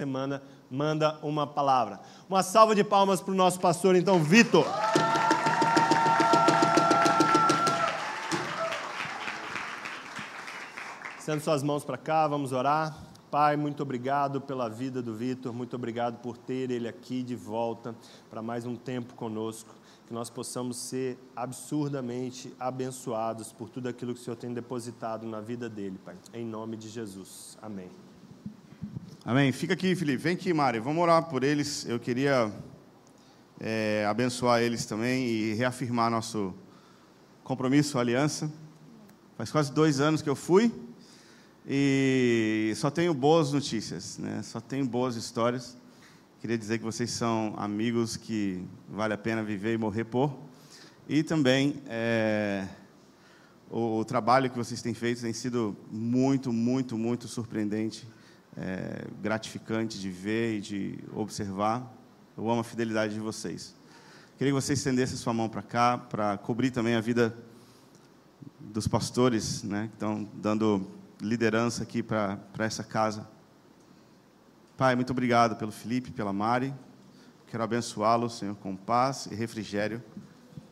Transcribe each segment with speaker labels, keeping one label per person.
Speaker 1: semana manda uma palavra. Uma salva de palmas para o nosso pastor, então, Vitor. Sendo suas mãos para cá, vamos orar. Pai, muito obrigado pela vida do Vitor, muito obrigado por ter ele aqui de volta para mais um tempo conosco. Que nós possamos ser absurdamente abençoados por tudo aquilo que o Senhor tem depositado na vida dele, Pai. Em nome de Jesus. Amém.
Speaker 2: Amém. Fica aqui, Felipe. Vem aqui, Mari. Vamos orar por eles. Eu queria é, abençoar eles também e reafirmar nosso compromisso, aliança. Faz quase dois anos que eu fui e só tenho boas notícias, né? Só tenho boas histórias. Queria dizer que vocês são amigos que vale a pena viver e morrer por. E também é, o, o trabalho que vocês têm feito tem sido muito, muito, muito surpreendente é, gratificante de ver e de observar. Eu amo a fidelidade de vocês. Queria que você estendesse sua mão para cá, para cobrir também a vida dos pastores, né, que estão dando liderança aqui para essa casa. Pai, muito obrigado pelo Felipe, pela Mari. Quero abençoá-los, Senhor, com paz e refrigério,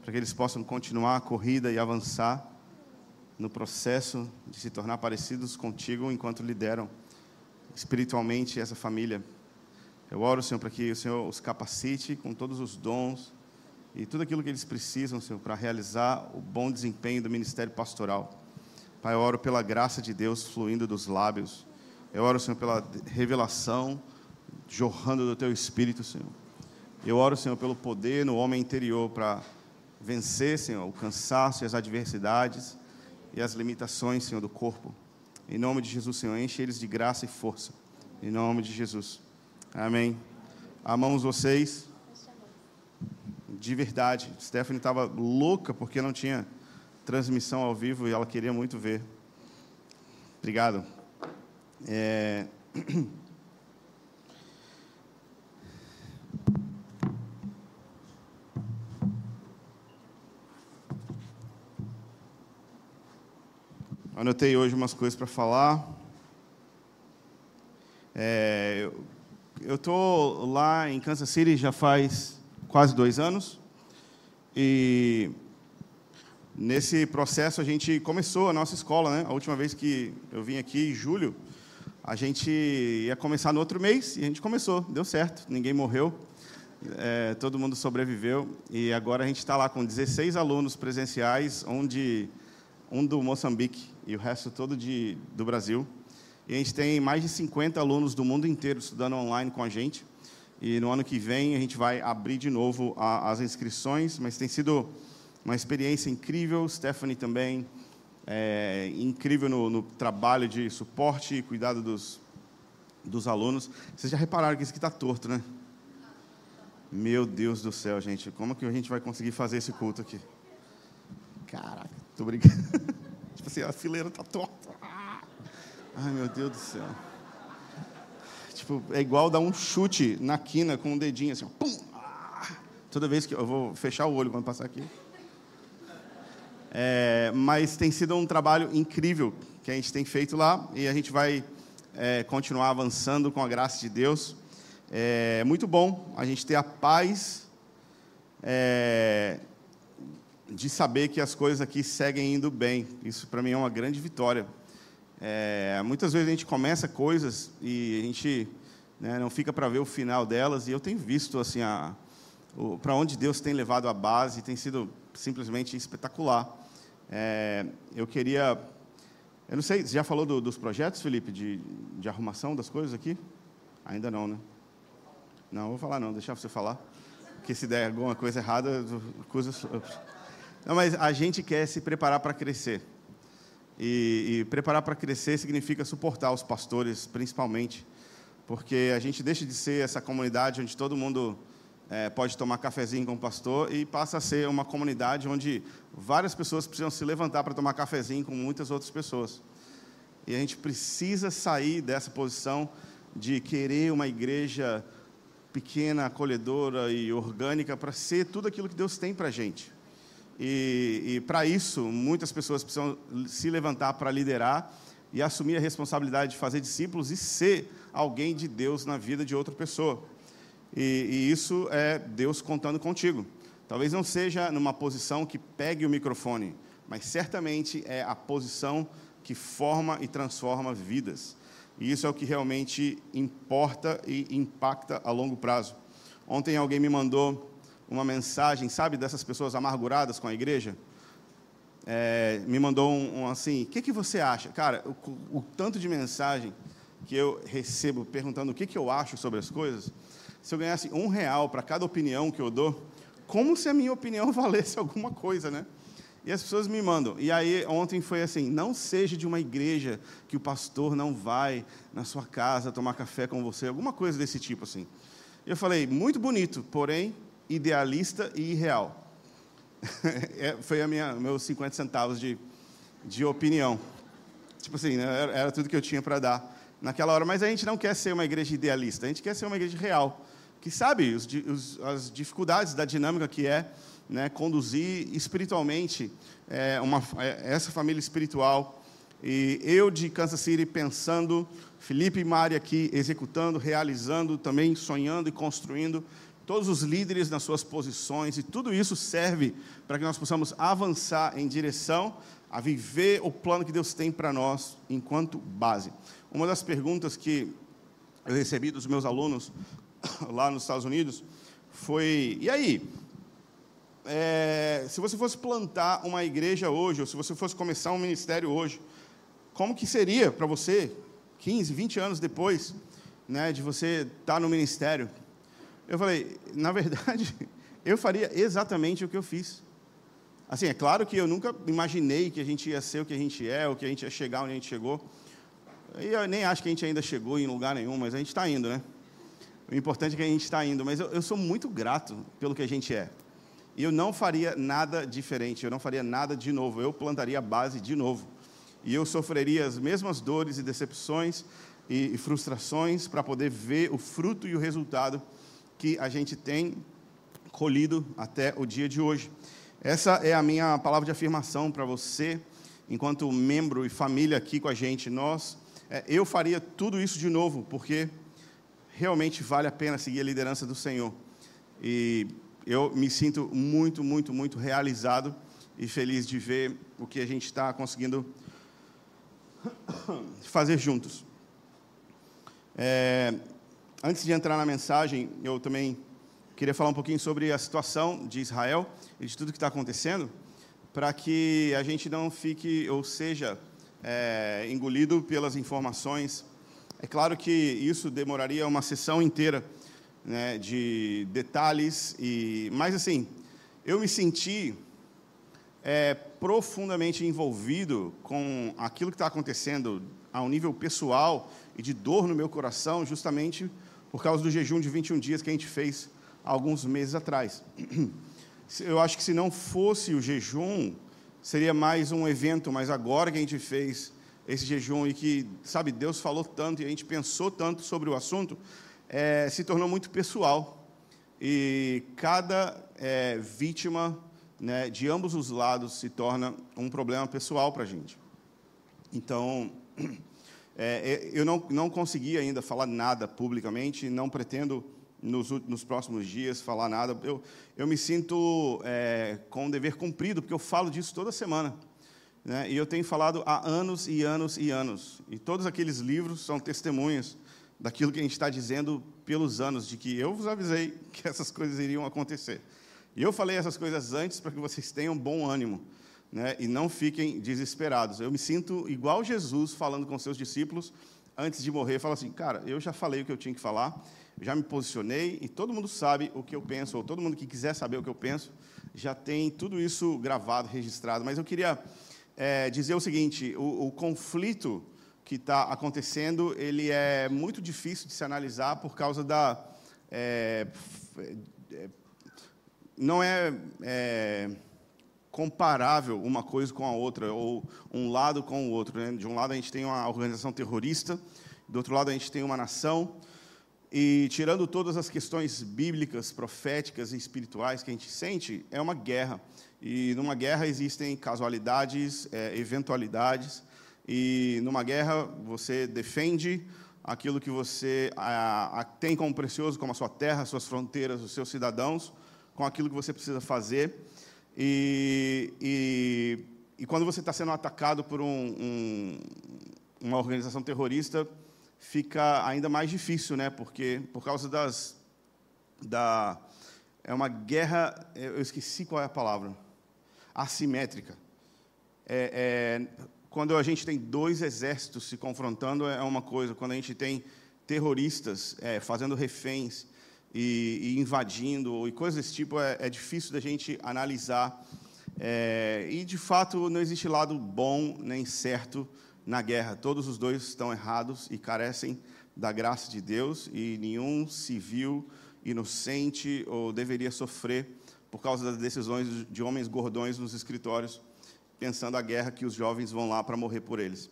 Speaker 2: para que eles possam continuar a corrida e avançar no processo de se tornar parecidos contigo enquanto lideram espiritualmente essa família. Eu oro, Senhor, para que o Senhor os capacite com todos os dons e tudo aquilo que eles precisam, Senhor, para realizar o bom desempenho do ministério pastoral. Pai, eu oro pela graça de Deus fluindo dos lábios. Eu oro, Senhor, pela revelação jorrando do teu espírito, Senhor. Eu oro, Senhor, pelo poder no homem interior para vencer, Senhor, o cansaço e as adversidades e as limitações, Senhor, do corpo. Em nome de Jesus, Senhor, enche eles de graça e força. Em nome de Jesus. Amém. Amamos vocês. De verdade. Stephanie estava louca porque não tinha transmissão ao vivo e ela queria muito ver. Obrigado. É... Anotei hoje umas coisas para falar. É, eu estou lá em Kansas City já faz quase dois anos. E nesse processo a gente começou a nossa escola, né? A última vez que eu vim aqui, em julho, a gente ia começar no outro mês e a gente começou, deu certo, ninguém morreu, é, todo mundo sobreviveu e agora a gente está lá com 16 alunos presenciais, onde um do Moçambique e o resto todo de, do Brasil. E a gente tem mais de 50 alunos do mundo inteiro estudando online com a gente. E no ano que vem a gente vai abrir de novo a, as inscrições, mas tem sido uma experiência incrível. Stephanie também, é, incrível no, no, trabalho de suporte e cuidado dos, dos alunos. Vocês já repararam que isso aqui está torto, né? Meu Deus do céu, gente. Como que a gente vai conseguir fazer esse culto aqui? Caraca, tô brincando. tipo assim, a fileira tá torta. Ai, meu Deus do céu. Tipo, é igual dar um chute na quina com um dedinho assim, pum. Toda vez que eu vou fechar o olho quando passar aqui. É, mas tem sido um trabalho incrível que a gente tem feito lá e a gente vai é, continuar avançando com a graça de Deus. É muito bom a gente ter a paz é, de saber que as coisas aqui seguem indo bem. Isso para mim é uma grande vitória. É, muitas vezes a gente começa coisas e a gente né, não fica para ver o final delas. E eu tenho visto assim para onde Deus tem levado a base, tem sido simplesmente espetacular. É, eu queria, eu não sei, você já falou do, dos projetos, Felipe, de, de arrumação das coisas aqui? Ainda não, né? Não, vou falar não, deixar você falar. Porque se der alguma coisa errada, coisas não, mas a gente quer se preparar para crescer. E, e preparar para crescer significa suportar os pastores, principalmente, porque a gente deixa de ser essa comunidade onde todo mundo é, pode tomar cafezinho com o pastor e passa a ser uma comunidade onde várias pessoas precisam se levantar para tomar cafezinho com muitas outras pessoas. E a gente precisa sair dessa posição de querer uma igreja pequena, acolhedora e orgânica para ser tudo aquilo que Deus tem para a gente. E, e para isso, muitas pessoas precisam se levantar para liderar e assumir a responsabilidade de fazer discípulos e ser alguém de Deus na vida de outra pessoa. E, e isso é Deus contando contigo. Talvez não seja numa posição que pegue o microfone, mas certamente é a posição que forma e transforma vidas. E isso é o que realmente importa e impacta a longo prazo. Ontem alguém me mandou uma mensagem, sabe, dessas pessoas amarguradas com a igreja? É, me mandou um, um assim: o que, que você acha? Cara, o, o, tanto de mensagem que eu recebo perguntando o que, que eu acho sobre as coisas, se eu ganhasse um real para cada opinião que eu dou, como se a minha opinião valesse alguma coisa, né? E as pessoas me mandam. E aí, ontem foi assim: não seja de uma igreja que o pastor não vai na sua casa tomar café com você, alguma coisa desse tipo assim. Eu falei: muito bonito, porém idealista e irreal. é, foi a minha meus 50 centavos de, de opinião. Tipo assim, né, era, era tudo que eu tinha para dar naquela hora. Mas a gente não quer ser uma igreja idealista, a gente quer ser uma igreja real, que sabe os, os, as dificuldades da dinâmica que é né, conduzir espiritualmente é, uma, é, essa família espiritual. E eu de Kansas City pensando, Felipe e Mari aqui executando, realizando, também sonhando e construindo, todos os líderes nas suas posições, e tudo isso serve para que nós possamos avançar em direção a viver o plano que Deus tem para nós enquanto base. Uma das perguntas que eu recebi dos meus alunos lá nos Estados Unidos foi: e aí? é, se você fosse plantar uma igreja hoje, ou se você fosse começar um ministério hoje, como que seria para você, 15, 20 anos depois, né, de você estar no ministério? Eu falei, na verdade, eu faria exatamente o que eu fiz. Assim, é claro que eu nunca imaginei que a gente ia ser o que a gente é, ou que a gente ia chegar onde a gente chegou. E eu nem acho que a gente ainda chegou em lugar nenhum, mas a gente está indo, né? O importante é que a gente está indo. Mas eu, eu sou muito grato pelo que a gente é. E eu não faria nada diferente, eu não faria nada de novo, eu plantaria a base de novo. E eu sofreria as mesmas dores e decepções e, e frustrações para poder ver o fruto e o resultado que a gente tem colhido até o dia de hoje. Essa é a minha palavra de afirmação para você, enquanto membro e família aqui com a gente. Nós, é, eu faria tudo isso de novo, porque realmente vale a pena seguir a liderança do Senhor. E eu me sinto muito, muito, muito realizado e feliz de ver o que a gente está conseguindo fazer juntos. É, antes de entrar na mensagem, eu também queria falar um pouquinho sobre a situação de Israel e de tudo que está acontecendo, para que a gente não fique, ou seja, é, engolido pelas informações. É claro que isso demoraria uma sessão inteira né, de detalhes e, mas assim, eu me senti é, profundamente envolvido com aquilo que está acontecendo a um nível pessoal e de dor no meu coração, justamente por causa do jejum de 21 dias que a gente fez alguns meses atrás. Eu acho que se não fosse o jejum, seria mais um evento, mas agora que a gente fez esse jejum e que, sabe, Deus falou tanto e a gente pensou tanto sobre o assunto, é, se tornou muito pessoal e cada é, vítima né, de ambos os lados se torna um problema pessoal para a gente. Então, é, é, eu não, não consegui ainda falar nada publicamente, não pretendo nos, nos próximos dias falar nada. Eu, eu me sinto é, com um dever cumprido, porque eu falo disso toda semana. Né? E eu tenho falado há anos e anos e anos. E todos aqueles livros são testemunhas daquilo que a gente está dizendo pelos anos, de que eu vos avisei que essas coisas iriam acontecer. E eu falei essas coisas antes para que vocês tenham bom ânimo né, e não fiquem desesperados. Eu me sinto igual Jesus falando com seus discípulos antes de morrer. Fala assim, cara, eu já falei o que eu tinha que falar, já me posicionei e todo mundo sabe o que eu penso, ou todo mundo que quiser saber o que eu penso, já tem tudo isso gravado, registrado. Mas eu queria é, dizer o seguinte: o, o conflito que está acontecendo, ele é muito difícil de se analisar por causa da... É, não é, é, comparável uma coisa com a outra, ou um lado com o outro. Né? De um lado, a gente tem uma organização terrorista, do outro lado, a gente tem uma nação, e tirando todas as questões bíblicas, proféticas e espirituais que a gente sente, é uma guerra. E numa guerra existem casualidades, é, eventualidades, e numa guerra você defende aquilo que você a, a, tem como precioso, como a sua terra, suas fronteiras, os seus cidadãos, com aquilo que você precisa fazer. E, e, e quando você está sendo atacado por um, um, uma organização terrorista, fica ainda mais difícil, né? Porque por causa das da é uma guerra, eu esqueci qual é a palavra, assimétrica. É, é, quando a gente tem dois exércitos se confrontando é uma coisa, quando a gente tem terroristas é, fazendo reféns e, e, invadindo e coisas desse tipo, é, é difícil da gente analisar. É, e de fato não existe lado bom nem certo na guerra. Todos os dois estão errados e carecem da graça de Deus e nenhum civil inocente ou deveria sofrer por causa das decisões de homens gordões nos escritórios pensando a guerra que os jovens vão lá para morrer por eles.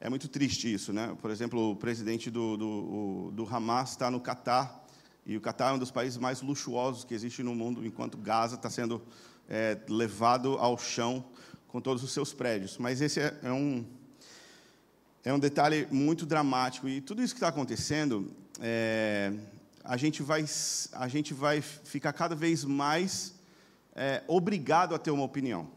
Speaker 2: É muito triste isso, né? Por exemplo, o presidente do, do, do Hamas está no Catar, e o Catar é um dos países mais luxuosos que existe no mundo, enquanto Gaza está sendo é, levado ao chão com todos os seus prédios. Mas esse é, é um, é um detalhe muito dramático, e tudo isso que está acontecendo, é, a, gente vai, a gente vai ficar cada vez mais é, obrigado a ter uma opinião.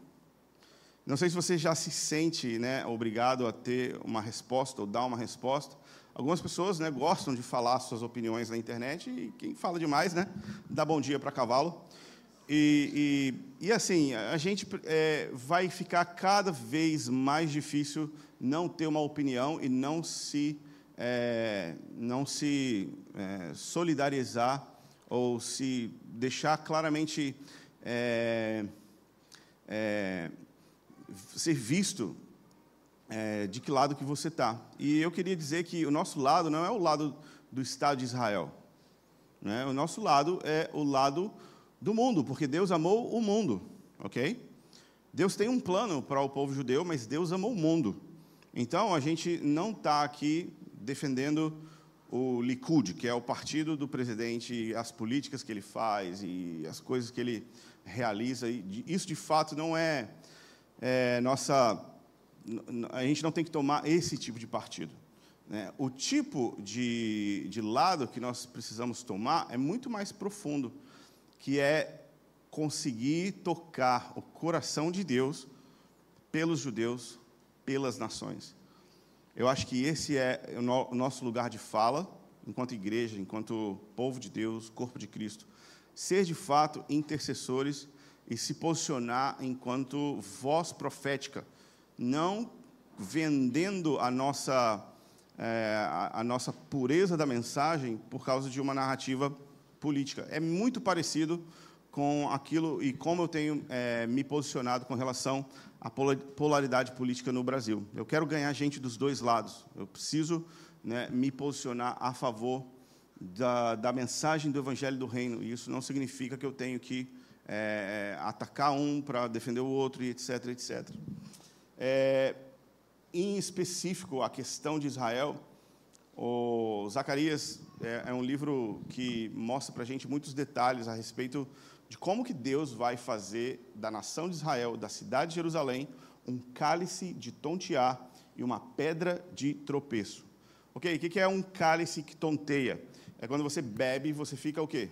Speaker 2: Não sei se você já se sente né, obrigado a ter uma resposta ou dar uma resposta. Algumas pessoas né, gostam de falar suas opiniões na internet e quem fala demais, né, dá bom dia para cavalo. E, e, e, assim, a gente é, vai ficar cada vez mais difícil não ter uma opinião e não se, é, não se é, solidarizar ou se deixar claramente é, é, ser visto é, de que lado que você está. E eu queria dizer que o nosso lado não é o lado do Estado de Israel. Né? O nosso lado é o lado do mundo, porque Deus amou o mundo, ok? Deus tem um plano para o povo judeu, mas Deus amou o mundo. Então, a gente não está aqui defendendo o Likud, que é o partido do presidente, as políticas que ele faz e as coisas que ele realiza. Isso, de fato, não é é, nossa, a gente não tem que tomar esse tipo de partido. Né? O tipo de, de lado que nós precisamos tomar é muito mais profundo, que é conseguir tocar o coração de Deus pelos judeus, pelas nações. Eu acho que esse é o nosso lugar de fala, enquanto igreja, enquanto povo de Deus, corpo de Cristo. Ser de fato intercessores e se posicionar enquanto voz profética, não vendendo a nossa, é, a, a, nossa pureza da mensagem por causa de uma narrativa política. É muito parecido com aquilo e como eu tenho é, me posicionado com relação à polaridade política no Brasil. Eu quero ganhar gente dos dois lados. Eu preciso né, me posicionar a favor da, da mensagem do Evangelho do Reino. E isso não significa que eu tenho que é, é, atacar um para defender o outro, e etc, etc. É, em específico, a questão de Israel, o Zacarias é, é um livro que mostra para a gente muitos detalhes a respeito de como que Deus vai fazer da nação de Israel, da cidade de Jerusalém, um cálice de tontear e uma pedra de tropeço. Ok? O que é um cálice que tonteia? É quando você bebe você fica o quê?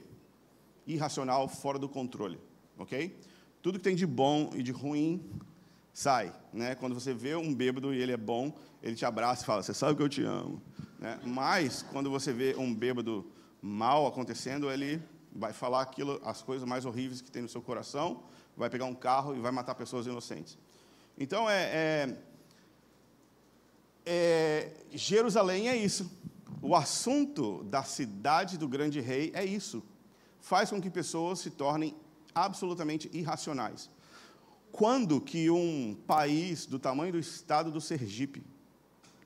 Speaker 2: Irracional, fora do controle ok? Tudo que tem de bom e de ruim sai, né? Quando você vê um bêbado e ele é bom, ele te abraça e fala: "Você sabe que eu te amo", né? Mas quando você vê um bêbado mal acontecendo, ele vai falar aquilo, as coisas mais horríveis que tem no seu coração, vai pegar um carro e vai matar pessoas inocentes. Então é, é, é Jerusalém é isso. O assunto da cidade do grande rei é isso. Faz com que pessoas se tornem absolutamente irracionais. Quando que um país do tamanho do estado do Sergipe,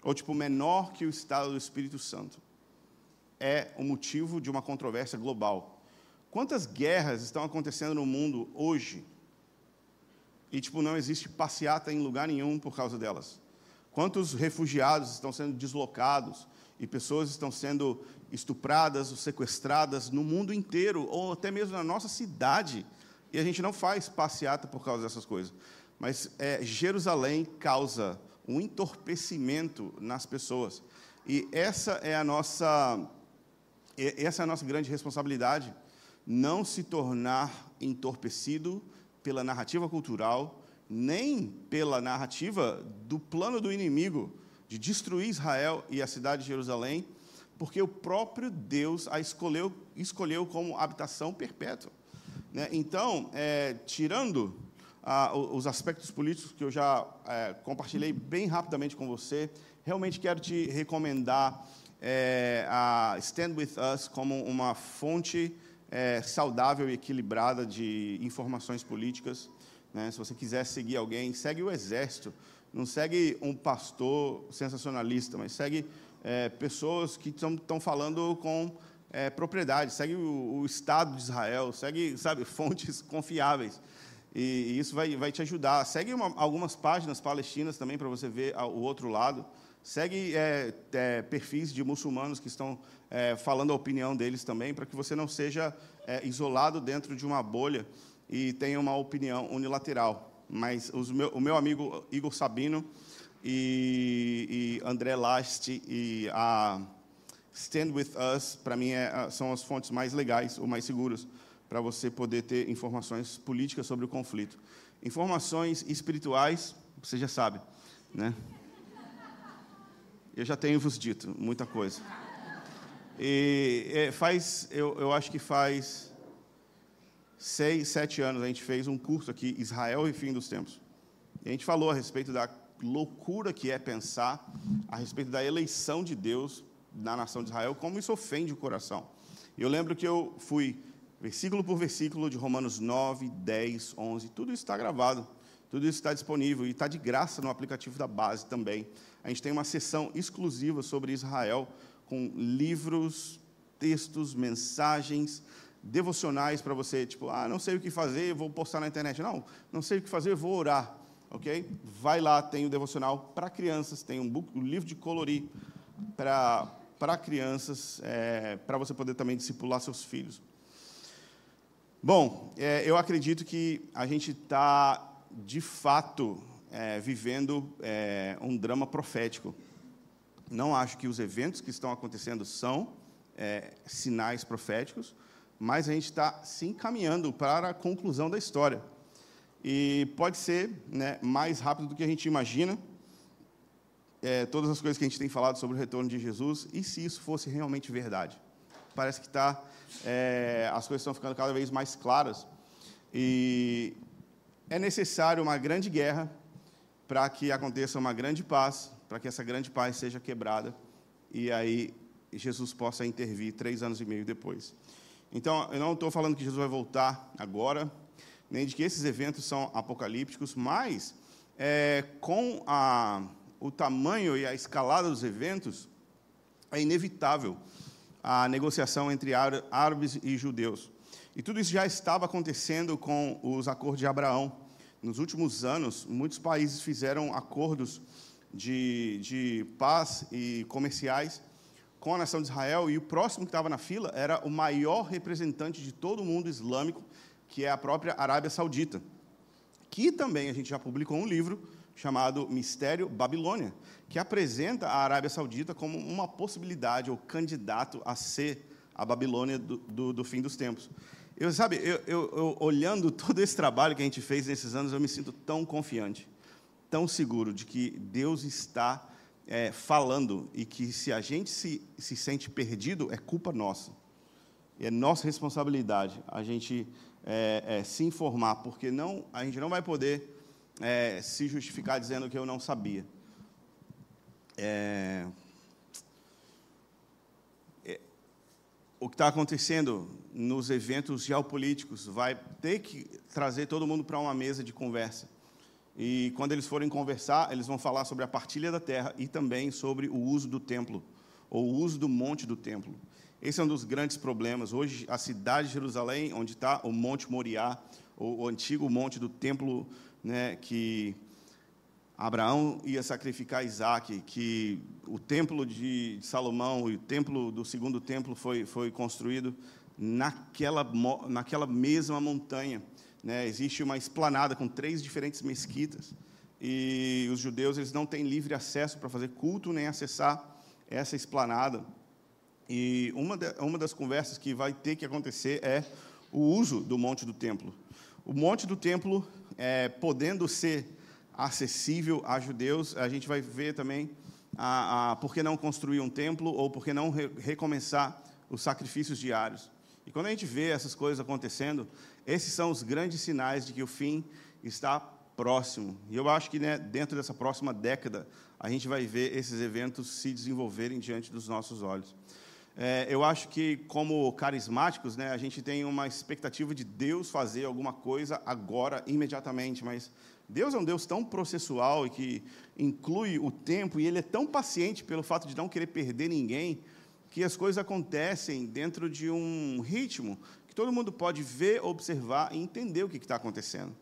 Speaker 2: ou tipo menor que o estado do Espírito Santo, é o motivo de uma controvérsia global? Quantas guerras estão acontecendo no mundo hoje e tipo não existe passeata em lugar nenhum por causa delas? Quantos refugiados estão sendo deslocados e pessoas estão sendo estupradas ou sequestradas no mundo inteiro ou até mesmo na nossa cidade? E a gente não faz passeata por causa dessas coisas. Mas é, Jerusalém causa um entorpecimento nas pessoas. E essa é a nossa, essa é a nossa grande responsabilidade, não se tornar entorpecido pela narrativa cultural, nem pela narrativa do plano do inimigo de destruir Israel e a cidade de Jerusalém, porque o próprio Deus a escolheu, escolheu como habitação perpétua. Né? Então, é, tirando ah, os aspectos políticos que eu já é, compartilhei bem rapidamente com você, realmente quero te recomendar é, a Stand With Us como uma fonte é, saudável e equilibrada de informações políticas. Né? Se você quiser seguir alguém, segue o Exército. Não segue um pastor sensacionalista, mas segue é, pessoas que estão falando com é, propriedade. Segue o, o, Estado de Israel, segue, sabe, fontes confiáveis. E, e isso vai, vai te ajudar. Segue uma, algumas páginas palestinas também para você ver o outro lado. Segue é, é, perfis de muçulmanos que estão é, falando a opinião deles também, para que você não seja é, isolado dentro de uma bolha e tenha uma opinião unilateral. Mas meu, o meu amigo Igor Sabino e, e André Last e a Stand With Us, para mim, é, são as fontes mais legais ou mais seguras para você poder ter informações políticas sobre o conflito. Informações espirituais, você já sabe, né? Eu já tenho vos dito muita coisa. E é, faz, eu, eu acho que faz seis, sete anos a gente fez um curso aqui, Israel e Fim dos Tempos. E a gente falou a respeito da loucura que é pensar a respeito da eleição de Deus na nação de Israel, como isso ofende o coração. Eu lembro que eu fui versículo por versículo de Romanos 9, 10, 11, tudo isso está gravado, tudo isso está disponível e está de graça no aplicativo da base também. A gente tem uma sessão exclusiva sobre Israel, com livros, textos, mensagens, devocionais para você, tipo, ah, não sei o que fazer, vou postar na internet. Não, não sei o que fazer, vou orar, ok? Vai lá, tem o devocional para crianças, tem um, book, um, livro de colorir para crianças, é, para você poder também discipular seus filhos. Bom, é, eu acredito que a gente está, de fato, é, vivendo é, um drama profético. Não acho que os eventos que estão acontecendo são é, sinais proféticos, mas a gente está se encaminhando para a conclusão da história. E pode ser né, mais rápido do que a gente imagina, é, todas as coisas que a gente tem falado sobre o retorno de Jesus, e se isso fosse realmente verdade? Parece que tá, é, as coisas estão ficando cada vez mais claras, e é necessário uma grande guerra para que aconteça uma grande paz, para que essa grande paz seja quebrada e aí Jesus possa intervir três anos e meio depois. Então, eu não estou falando que Jesus vai voltar agora, nem de que esses eventos são apocalípticos, mas é, com a, o tamanho e a escalada dos eventos, é inevitável a negociação entre árabes e judeus. E tudo isso já estava acontecendo com os acordos de Abraão. Nos últimos anos, muitos países fizeram acordos de, de paz e comerciais com a nação de Israel, e o próximo que estava na fila era o maior representante de todo o mundo islâmico, que é a própria Arábia Saudita, que também a gente já publicou um livro chamado Mistério Babilônia, que apresenta a Arábia Saudita como uma possibilidade ou candidato a ser a Babilônia do, do, do fim dos tempos. Eu, sabe, eu, eu, eu, olhando todo esse trabalho que a gente fez nesses anos, eu me sinto tão confiante, tão seguro de que Deus está é, falando e que se a gente se, se sente perdido, é culpa nossa. É nossa responsabilidade a gente é, é, se informar, porque não, a gente não vai poder é, se justificar dizendo que eu não sabia. É, o que está acontecendo nos eventos geopolíticos vai ter que trazer todo mundo para uma mesa de conversa. E quando eles forem conversar, eles vão falar sobre a partilha da terra e também sobre o uso do templo, ou o uso do monte do templo. Esse é um dos grandes problemas. Hoje, a cidade de Jerusalém, onde está o Monte Moriá, o antigo monte do templo, né, que Abraão ia sacrificar Isaac, que o templo de Salomão e o templo do segundo templo foi, foi construído naquela, naquela mesma montanha. Né? Existe uma esplanada com três diferentes mesquitas e os judeus eles não têm livre acesso para fazer culto nem acessar essa esplanada. E uma, de, uma das conversas que vai ter que acontecer é o uso do Monte do Templo. O Monte do Templo, é, podendo ser acessível a judeus, a gente vai ver também a, a, por que não construir um templo ou por que não re, recomeçar os sacrifícios diários. E quando a gente vê essas coisas acontecendo, esses são os grandes sinais de que o fim está próximo. E eu acho que né, dentro dessa próxima década, a gente vai ver esses eventos se desenvolverem diante dos nossos olhos. É, eu acho que, como carismáticos, né, a gente tem uma expectativa de Deus fazer alguma coisa agora, imediatamente, mas Deus é um Deus tão processual e que inclui o tempo, e Ele é tão paciente pelo fato de não querer perder ninguém, que as coisas acontecem dentro de um ritmo que todo mundo pode ver, observar e entender o que está acontecendo.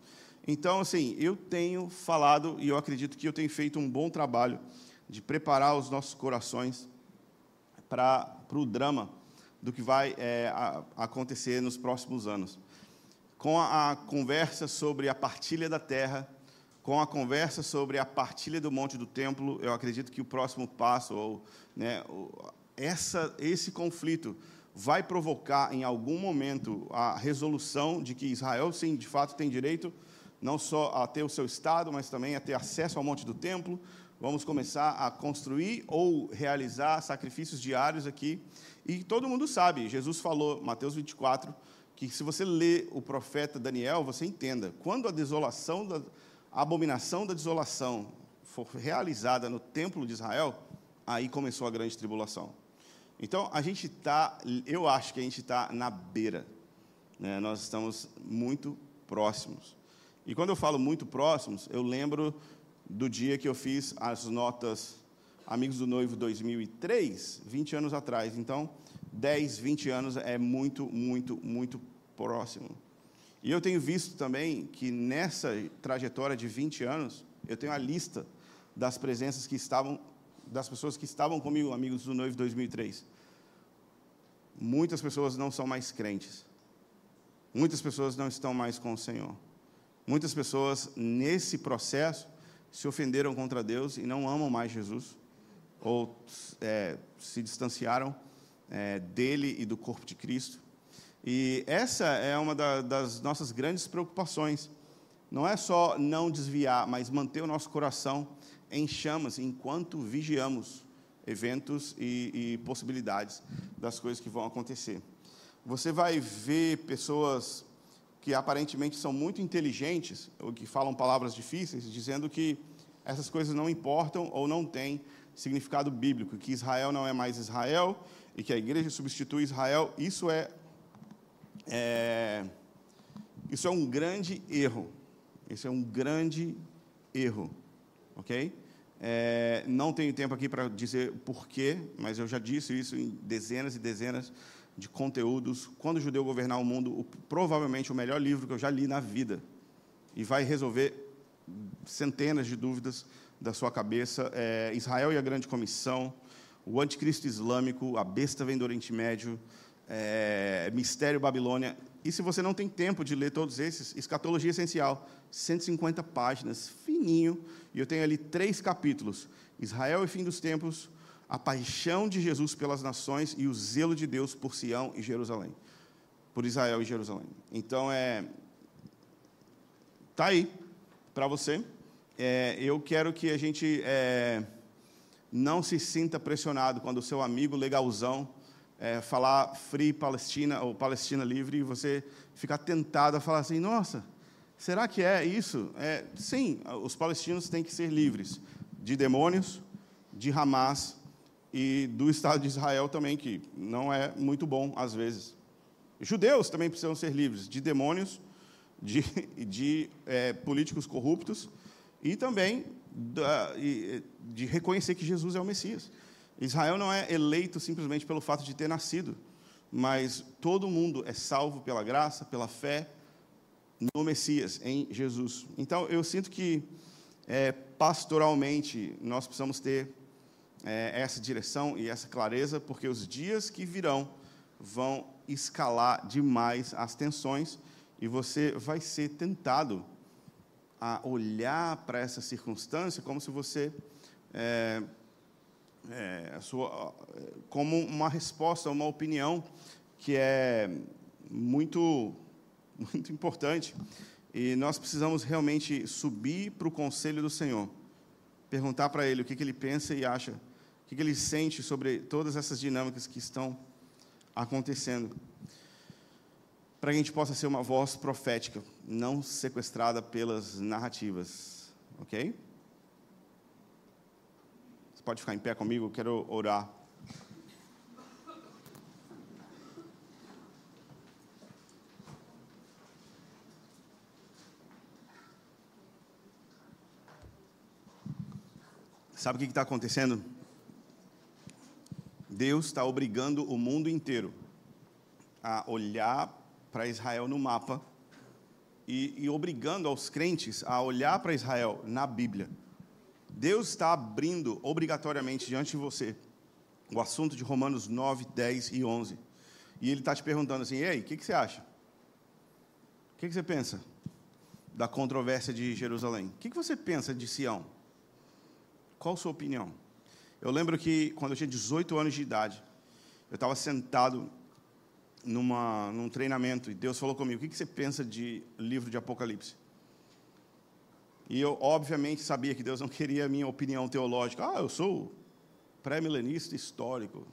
Speaker 2: Então, assim, eu tenho falado e eu acredito que eu tenho feito um bom trabalho de preparar os nossos corações para o drama do que vai é, a, acontecer nos próximos anos. Com a, a conversa sobre a partilha da terra, com a conversa sobre a partilha do monte do templo, eu acredito que o próximo passo, ou né, essa, esse conflito vai provocar em algum momento a resolução de que Israel, sim, de fato tem direito não só a ter o seu estado, mas também a ter acesso ao monte do templo. Vamos começar a construir ou realizar sacrifícios diários aqui. E todo mundo sabe, Jesus falou, Mateus 24, que se você lê o profeta Daniel, você entenda, quando a desolação, da, a abominação da desolação for realizada no templo de Israel, aí começou a grande tribulação. Então, a gente está, eu acho que a gente está na beira. Né? Nós estamos muito próximos. E quando eu falo muito próximos, eu lembro do dia que eu fiz as notas Amigos do Noivo 2003, 20 anos atrás. Então, 10, 20 anos é muito, muito, muito próximo. E eu tenho visto também que nessa trajetória de 20 anos, eu tenho a lista das presenças que estavam das pessoas que estavam comigo, amigos do noivo 2003. Muitas pessoas não são mais crentes. Muitas pessoas não estão mais com o Senhor. Muitas pessoas, nesse processo, se ofenderam contra Deus e não amam mais Jesus, ou é, se distanciaram é, dele e do corpo de Cristo. E essa é uma da, das nossas grandes preocupações. Não é só não desviar, mas manter o nosso coração em chamas enquanto vigiamos eventos e, e possibilidades das coisas que vão acontecer. Você vai ver pessoas que aparentemente são muito inteligentes, ou que falam palavras difíceis, dizendo que essas coisas não importam ou não têm significado bíblico, que Israel não é mais Israel e que a igreja substitui Israel. Isso é, é isso é um grande erro. Isso é um grande erro ok? É, não tenho tempo aqui para dizer porquê, mas eu já disse isso em dezenas e dezenas de conteúdos. Quando o judeu governar o mundo, o, provavelmente o melhor livro que eu já li na vida e vai resolver centenas de dúvidas da sua cabeça. É Israel e a Grande Comissão, o Anticristo Islâmico, a Besta vem do Oriente Médio, é, Mistério Babilônia. E se você não tem tempo de ler todos esses, Escatologia Essencial, 150 páginas, fininho, e eu tenho ali três capítulos: Israel e fim dos tempos, a paixão de Jesus pelas nações e o zelo de Deus por Sião e Jerusalém, por Israel e Jerusalém. Então é tá aí para você. É, eu quero que a gente é, não se sinta pressionado quando o seu amigo legalzão é, falar Free Palestina ou Palestina Livre e você ficar tentado a falar assim, nossa, será que é isso? É, sim, os palestinos têm que ser livres de demônios, de Hamas e do Estado de Israel também, que não é muito bom às vezes. Judeus também precisam ser livres de demônios, de, de é, políticos corruptos e também de reconhecer que Jesus é o Messias. Israel não é eleito simplesmente pelo fato de ter nascido, mas todo mundo é salvo pela graça, pela fé no Messias, em Jesus. Então, eu sinto que, é, pastoralmente, nós precisamos ter é, essa direção e essa clareza, porque os dias que virão vão escalar demais as tensões e você vai ser tentado a olhar para essa circunstância como se você é, é, sua, como uma resposta, uma opinião que é muito, muito importante. E nós precisamos realmente subir para o conselho do Senhor, perguntar para Ele o que, que Ele pensa e acha, o que, Ele sente sobre todas essas dinâmicas que estão acontecendo, para que a gente possa ser uma voz profética, não sequestrada pelas narrativas, ok? Você pode ficar em pé comigo, eu quero orar. Sabe o que está acontecendo? Deus está obrigando o mundo inteiro a olhar para Israel no mapa e, e, obrigando aos crentes a olhar para Israel na Bíblia. Deus está abrindo obrigatoriamente diante de você o assunto de Romanos 9, 10 e 11. E Ele está te perguntando assim: ei, o que, que, você acha? O que, que, você pensa da controvérsia de Jerusalém? O que, que você pensa de Sião? Qual a sua opinião? Eu lembro que quando eu tinha 18 anos de idade, eu estava sentado numa, num treinamento e Deus falou comigo: O que você pensa de livro de Apocalipse? E eu, obviamente, sabia que Deus não queria a minha opinião teológica. Ah, eu sou pré-milenista histórico.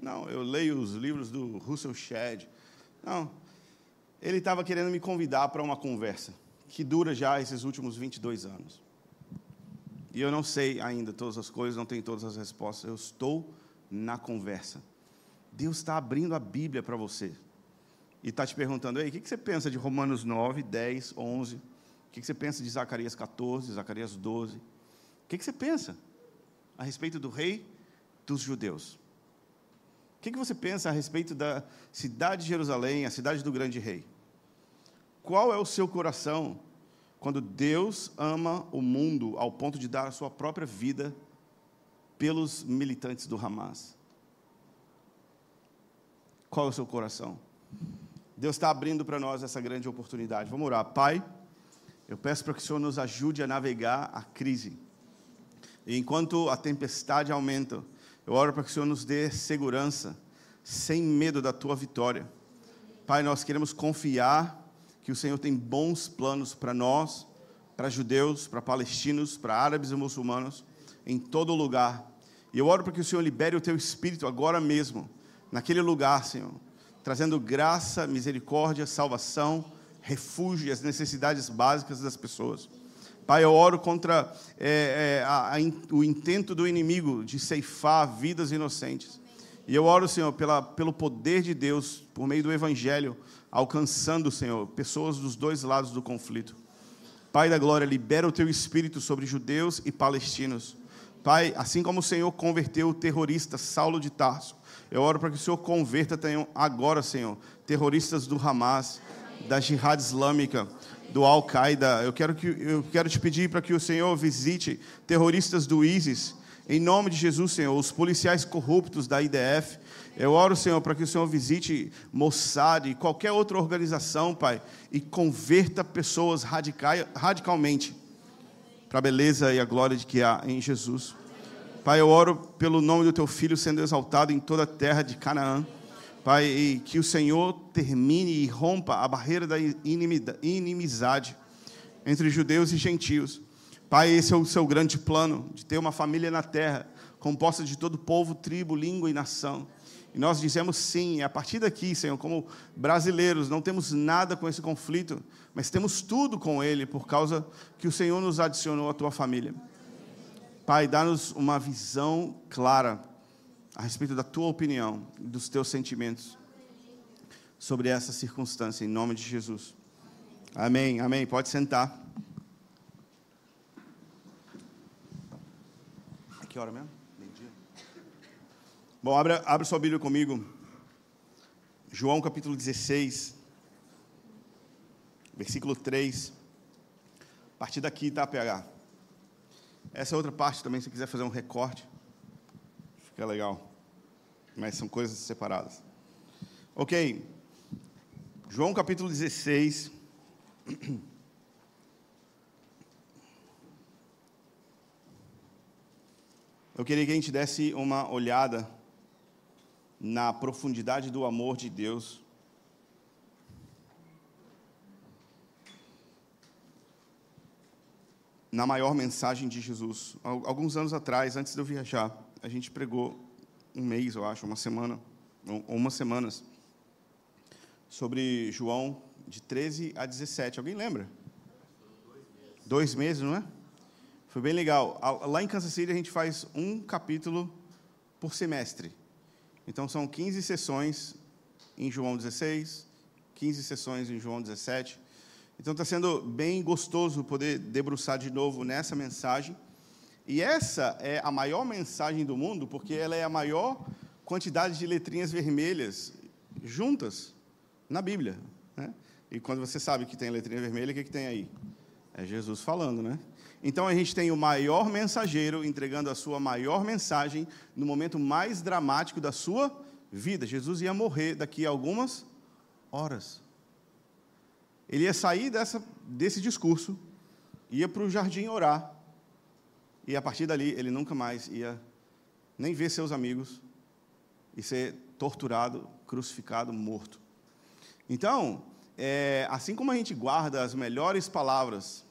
Speaker 2: Não, eu leio os livros do Russell Shedd. Não. Ele estava querendo me convidar para uma conversa que dura já esses últimos 22 anos. E eu não sei ainda todas as coisas, não tenho todas as respostas. Eu estou na conversa. Deus está abrindo a Bíblia para você. E está te perguntando, aí, o que você pensa de Romanos 9, 10, 11? O que você pensa de Zacarias 14, Zacarias 12? O que você pensa a respeito do rei dos judeus? O que você pensa a respeito da cidade de Jerusalém, a cidade do grande rei? Qual é o seu coração quando Deus ama o mundo ao ponto de dar a sua própria vida pelos militantes do Hamas? Qual é o seu coração? Deus está abrindo para nós essa grande oportunidade. Vamos orar. Pai, eu peço para que o Senhor nos ajude a navegar a crise. E enquanto a tempestade aumenta, eu oro para que o Senhor nos dê segurança, sem medo da tua vitória. Pai, nós queremos confiar que o Senhor tem bons planos para nós, para judeus, para palestinos, para árabes e muçulmanos, em todo lugar. E eu oro para que o Senhor libere o teu espírito agora mesmo, naquele lugar, Senhor, trazendo graça, misericórdia, salvação, refúgio e as necessidades básicas das pessoas. Pai, eu oro contra é, é, a, a, o intento do inimigo de ceifar vidas inocentes. E eu oro, Senhor, pela, pelo poder de Deus, por meio do Evangelho, alcançando, Senhor, pessoas dos dois lados do conflito. Pai da glória, libera o teu espírito sobre judeus e palestinos. Pai, assim como o Senhor converteu o terrorista Saulo de Tarso, eu oro para que o Senhor converta agora, Senhor, terroristas do Hamas, da Jihad Islâmica, do Al-Qaeda. Eu quero, que, eu quero te pedir para que o Senhor visite terroristas do ISIS, em nome de Jesus, Senhor, os policiais corruptos da IDF, eu oro, Senhor, para que o Senhor visite Mossad e qualquer outra organização, Pai, e converta pessoas radicalmente para a beleza e a glória de que há em Jesus. Pai, eu oro pelo nome do teu filho sendo exaltado em toda a terra de Canaã. Pai, e que o Senhor termine e rompa a barreira da inimizade entre judeus e gentios. Pai, esse é o seu grande plano de ter uma família na terra composta de todo povo, tribo, língua e nação. E nós dizemos sim, a partir daqui, Senhor, como brasileiros, não temos nada com esse conflito, mas temos tudo com ele por causa que o Senhor nos adicionou à tua família. Pai, dá-nos uma visão clara a respeito da tua opinião, dos teus sentimentos sobre essa circunstância, em nome de Jesus. Amém, amém. Pode sentar. Que hora mesmo? Bom, abra, abra sua Bíblia comigo. João capítulo 16, versículo 3. A partir daqui, tá, PH? Essa é outra parte também, se quiser fazer um recorte, fica legal. Mas são coisas separadas. Ok. João capítulo 16. eu queria que a gente desse uma olhada na profundidade do amor de Deus. Na maior mensagem de Jesus. Alguns anos atrás, antes de eu viajar, a gente pregou um mês, eu acho, uma semana, ou umas semanas, sobre João de 13 a 17. Alguém lembra? Dois meses, não é? Foi bem legal. Lá em Kansas City a gente faz um capítulo por semestre. Então são 15 sessões em João 16, 15 sessões em João 17. Então está sendo bem gostoso poder debruçar de novo nessa mensagem. E essa é a maior mensagem do mundo, porque ela é a maior quantidade de letrinhas vermelhas juntas na Bíblia. Né? E quando você sabe que tem letrinha vermelha, o que, que tem aí? É Jesus falando, né? Então a gente tem o maior mensageiro entregando a sua maior mensagem no momento mais dramático da sua vida. Jesus ia morrer daqui a algumas horas. Ele ia sair dessa, desse discurso, ia para o jardim orar, e a partir dali ele nunca mais ia nem ver seus amigos e ser torturado, crucificado, morto. Então, é, assim como a gente guarda as melhores palavras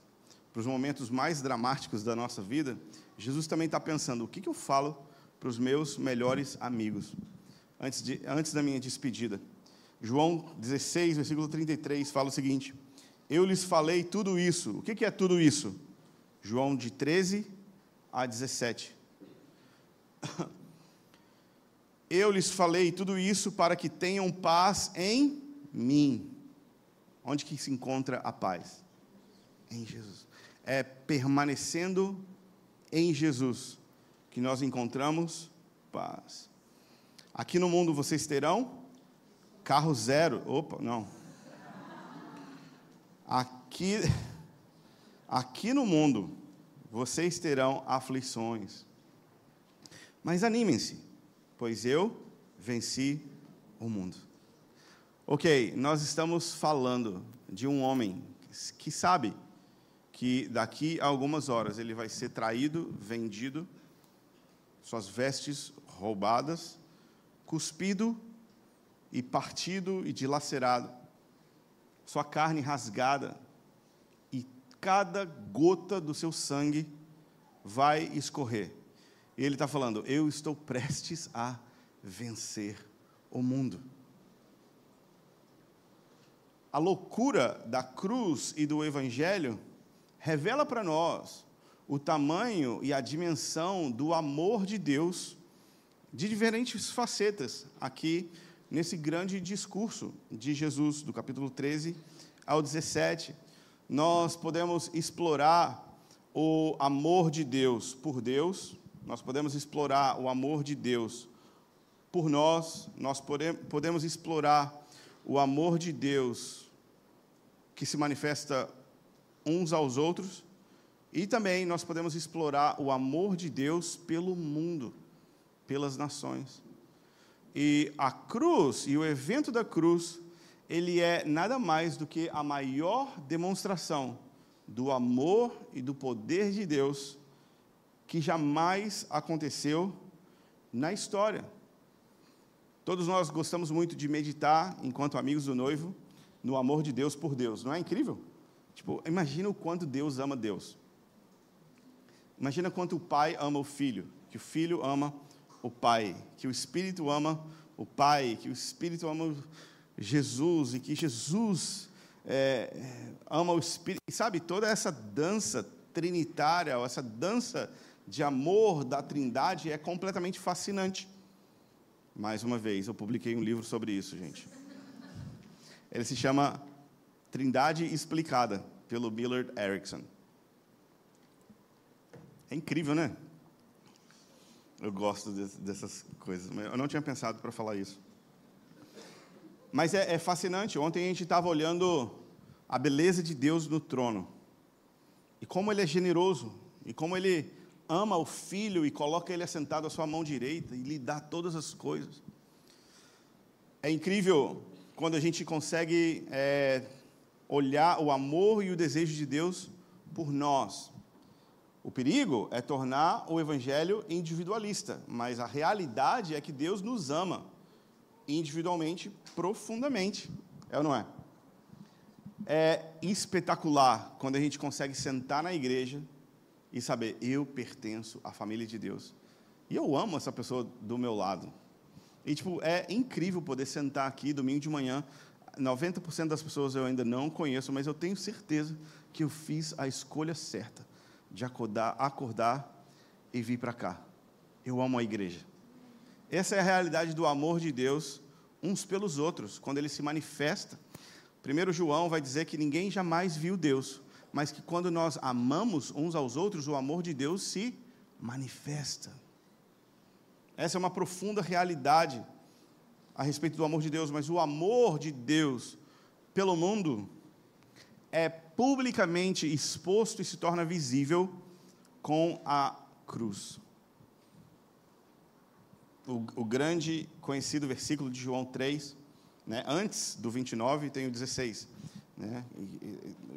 Speaker 2: para os momentos mais dramáticos da nossa vida, Jesus também está pensando: o que, que eu falo para os meus melhores amigos? Antes, de, antes da minha despedida. João 16, versículo 33, fala o seguinte: Eu lhes falei tudo isso. O que, que é tudo isso? João de 13 a 17. Eu lhes falei tudo isso para que tenham paz em mim. Onde que se encontra a paz? Em Jesus é permanecendo em Jesus que nós encontramos paz. Aqui no mundo vocês terão carro zero. Opa, não. Aqui, aqui no mundo vocês terão aflições. Mas animem-se, pois eu venci o mundo. Ok, nós estamos falando de um homem que sabe que daqui a algumas horas ele vai ser traído, vendido, suas vestes roubadas, cuspido e partido e dilacerado, sua carne rasgada, e cada gota do seu sangue vai escorrer. E ele está falando: Eu estou prestes a vencer o mundo. A loucura da cruz e do evangelho revela para nós o tamanho e a dimensão do amor de Deus de diferentes facetas aqui nesse grande discurso de Jesus, do capítulo 13 ao 17. Nós podemos explorar o amor de Deus por Deus, nós podemos explorar o amor de Deus por nós, nós podemos explorar o amor de Deus que se manifesta uns aos outros, e também nós podemos explorar o amor de Deus pelo mundo, pelas nações. E a cruz e o evento da cruz, ele é nada mais do que a maior demonstração do amor e do poder de Deus que jamais aconteceu na história. Todos nós gostamos muito de meditar, enquanto amigos do noivo, no amor de Deus por Deus. Não é incrível? Tipo, imagina o quanto Deus ama Deus. Imagina quanto o pai ama o filho, que o filho ama o pai, que o espírito ama o pai, que o espírito ama Jesus e que Jesus é, ama o espírito. E sabe, toda essa dança trinitária, essa dança de amor da Trindade é completamente fascinante. Mais uma vez, eu publiquei um livro sobre isso, gente. Ele se chama Trindade Explicada, pelo Millard Erickson. É incrível, né? Eu gosto dessas coisas. Eu não tinha pensado para falar isso. Mas é, é fascinante. Ontem a gente estava olhando a beleza de Deus no trono. E como Ele é generoso. E como Ele ama o filho e coloca ele assentado à sua mão direita e lhe dá todas as coisas. É incrível quando a gente consegue é, olhar o amor e o desejo de Deus por nós. O perigo é tornar o evangelho individualista, mas a realidade é que Deus nos ama individualmente, profundamente. É ou não é? É espetacular quando a gente consegue sentar na igreja e saber, eu pertenço à família de Deus. E eu amo essa pessoa do meu lado. E, tipo, é incrível poder sentar aqui domingo de manhã. 90% das pessoas eu ainda não conheço, mas eu tenho certeza que eu fiz a escolha certa de acordar, acordar e vir para cá. Eu amo a igreja. Essa é a realidade do amor de Deus uns pelos outros, quando ele se manifesta. Primeiro João vai dizer que ninguém jamais viu Deus, mas que quando nós amamos uns aos outros, o amor de Deus se manifesta. Essa é uma profunda realidade a respeito do amor de Deus, mas o amor de Deus pelo mundo é publicamente exposto e se torna visível com a cruz. O, o grande conhecido versículo de João 3, né, antes do 29, tem o 16. Né?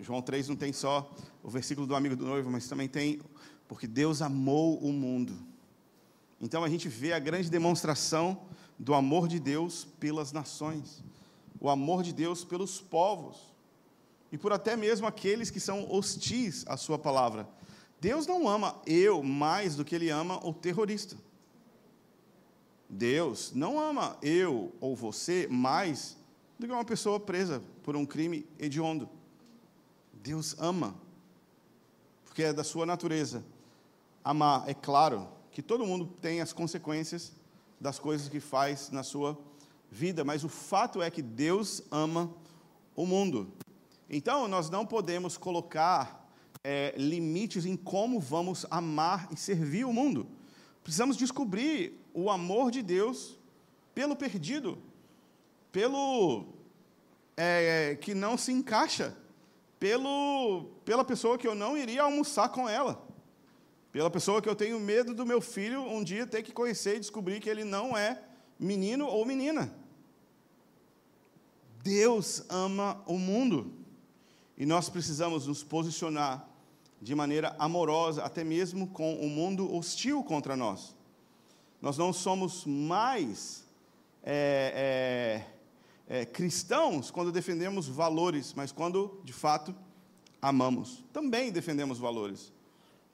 Speaker 2: João 3 não tem só o versículo do amigo do noivo, mas também tem, porque Deus amou o mundo. Então a gente vê a grande demonstração do amor de Deus pelas nações, o amor de Deus pelos povos e por até mesmo aqueles que são hostis à sua palavra. Deus não ama eu mais do que ele ama o terrorista. Deus não ama eu ou você mais do que uma pessoa presa por um crime hediondo. Deus ama, porque é da sua natureza. Amar, é claro que todo mundo tem as consequências das coisas que faz na sua vida, mas o fato é que Deus ama o mundo. Então, nós não podemos colocar é, limites em como vamos amar e servir o mundo. Precisamos descobrir o amor de Deus pelo perdido, pelo é, que não se encaixa, pelo, pela pessoa que eu não iria almoçar com ela, pela pessoa que eu tenho medo do meu filho um dia ter que conhecer e descobrir que ele não é menino ou menina. Deus ama o mundo e nós precisamos nos posicionar de maneira amorosa, até mesmo com o mundo hostil contra nós. Nós não somos mais é, é, é, cristãos quando defendemos valores, mas quando, de fato, amamos. Também defendemos valores.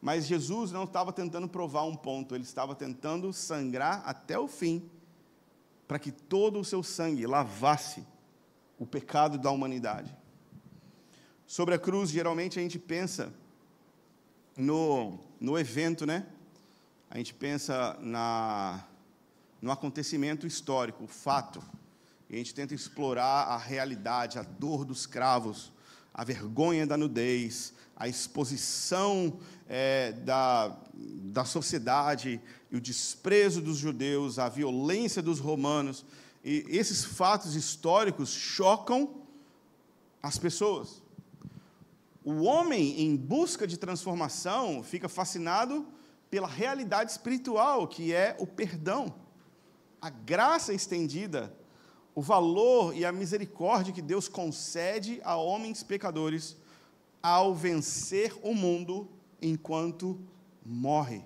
Speaker 2: Mas Jesus não estava tentando provar um ponto, ele estava tentando sangrar até o fim, para que todo o seu sangue lavasse o pecado da humanidade. Sobre a cruz, geralmente a gente pensa no, no evento, né? a gente pensa na, no acontecimento histórico, o fato, e a gente tenta explorar a realidade, a dor dos cravos, a vergonha da nudez, a exposição é, da, da sociedade o desprezo dos judeus, a violência dos romanos. E esses fatos históricos chocam as pessoas. O homem, em busca de transformação, fica fascinado pela realidade espiritual, que é o perdão, a graça estendida, o valor e a misericórdia que Deus concede a homens pecadores ao vencer o mundo enquanto morre.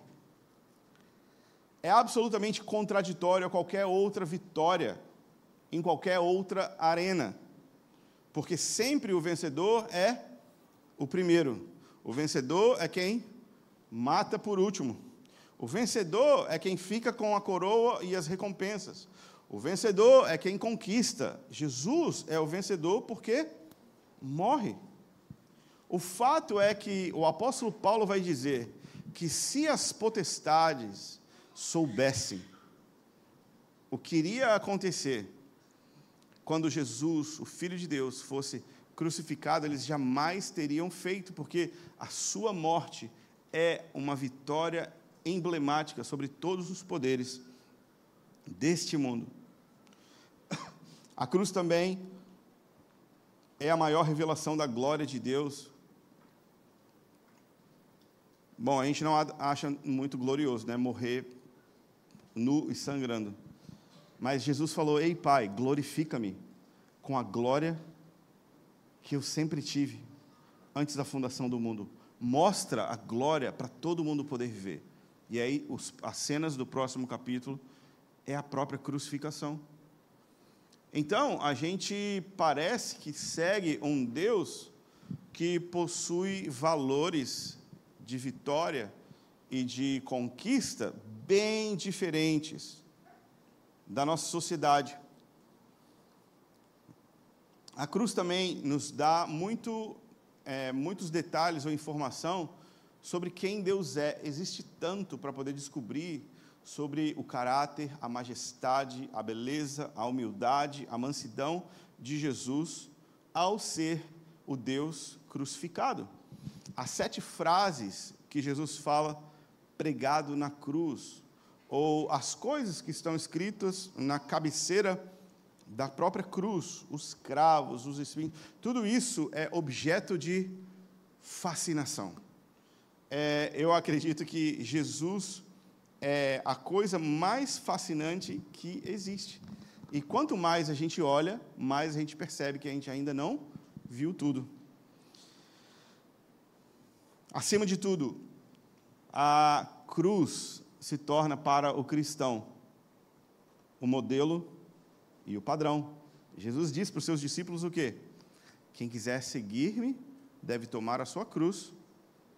Speaker 2: É absolutamente contraditório a qualquer outra vitória em qualquer outra arena, porque sempre o vencedor é o primeiro. O vencedor é quem mata por último. O vencedor é quem fica com a coroa e as recompensas. O vencedor é quem conquista. Jesus é o vencedor porque morre. O fato é que o apóstolo Paulo vai dizer que se as potestades soubessem o que iria acontecer quando Jesus, o Filho de Deus, fosse crucificado, eles jamais teriam feito, porque a sua morte é uma vitória emblemática sobre todos os poderes deste mundo. A cruz também é a maior revelação da glória de Deus. Bom, a gente não acha muito glorioso, né? Morrer nu e sangrando. Mas Jesus falou: Ei, Pai, glorifica-me com a glória que eu sempre tive antes da fundação do mundo mostra a glória para todo mundo poder ver. E aí, os, as cenas do próximo capítulo é a própria crucificação. Então, a gente parece que segue um Deus que possui valores de vitória e de conquista bem diferentes da nossa sociedade. A cruz também nos dá muito, é, muitos detalhes ou informação sobre quem Deus é. Existe tanto para poder descobrir sobre o caráter, a majestade, a beleza, a humildade, a mansidão de Jesus ao ser o Deus crucificado. As sete frases que Jesus fala pregado na cruz, ou as coisas que estão escritas na cabeceira da própria cruz, os cravos, os espinhos, tudo isso é objeto de fascinação. É, eu acredito que Jesus é a coisa mais fascinante que existe. E quanto mais a gente olha, mais a gente percebe que a gente ainda não viu tudo. Acima de tudo, a cruz se torna para o cristão o modelo e o padrão. Jesus disse para os seus discípulos o quê? Quem quiser seguir-me deve tomar a sua cruz,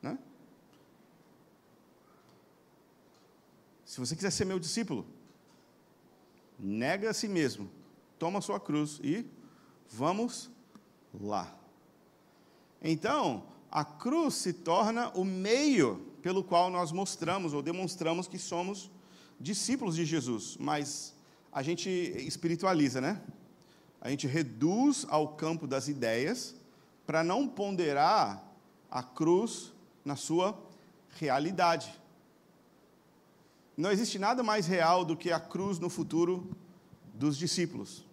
Speaker 2: né? Se você quiser ser meu discípulo, nega a si mesmo, toma a sua cruz e vamos lá. Então, a cruz se torna o meio pelo qual nós mostramos ou demonstramos que somos discípulos de Jesus, mas a gente espiritualiza, né? A gente reduz ao campo das ideias para não ponderar a cruz na sua realidade. Não existe nada mais real do que a cruz no futuro dos discípulos.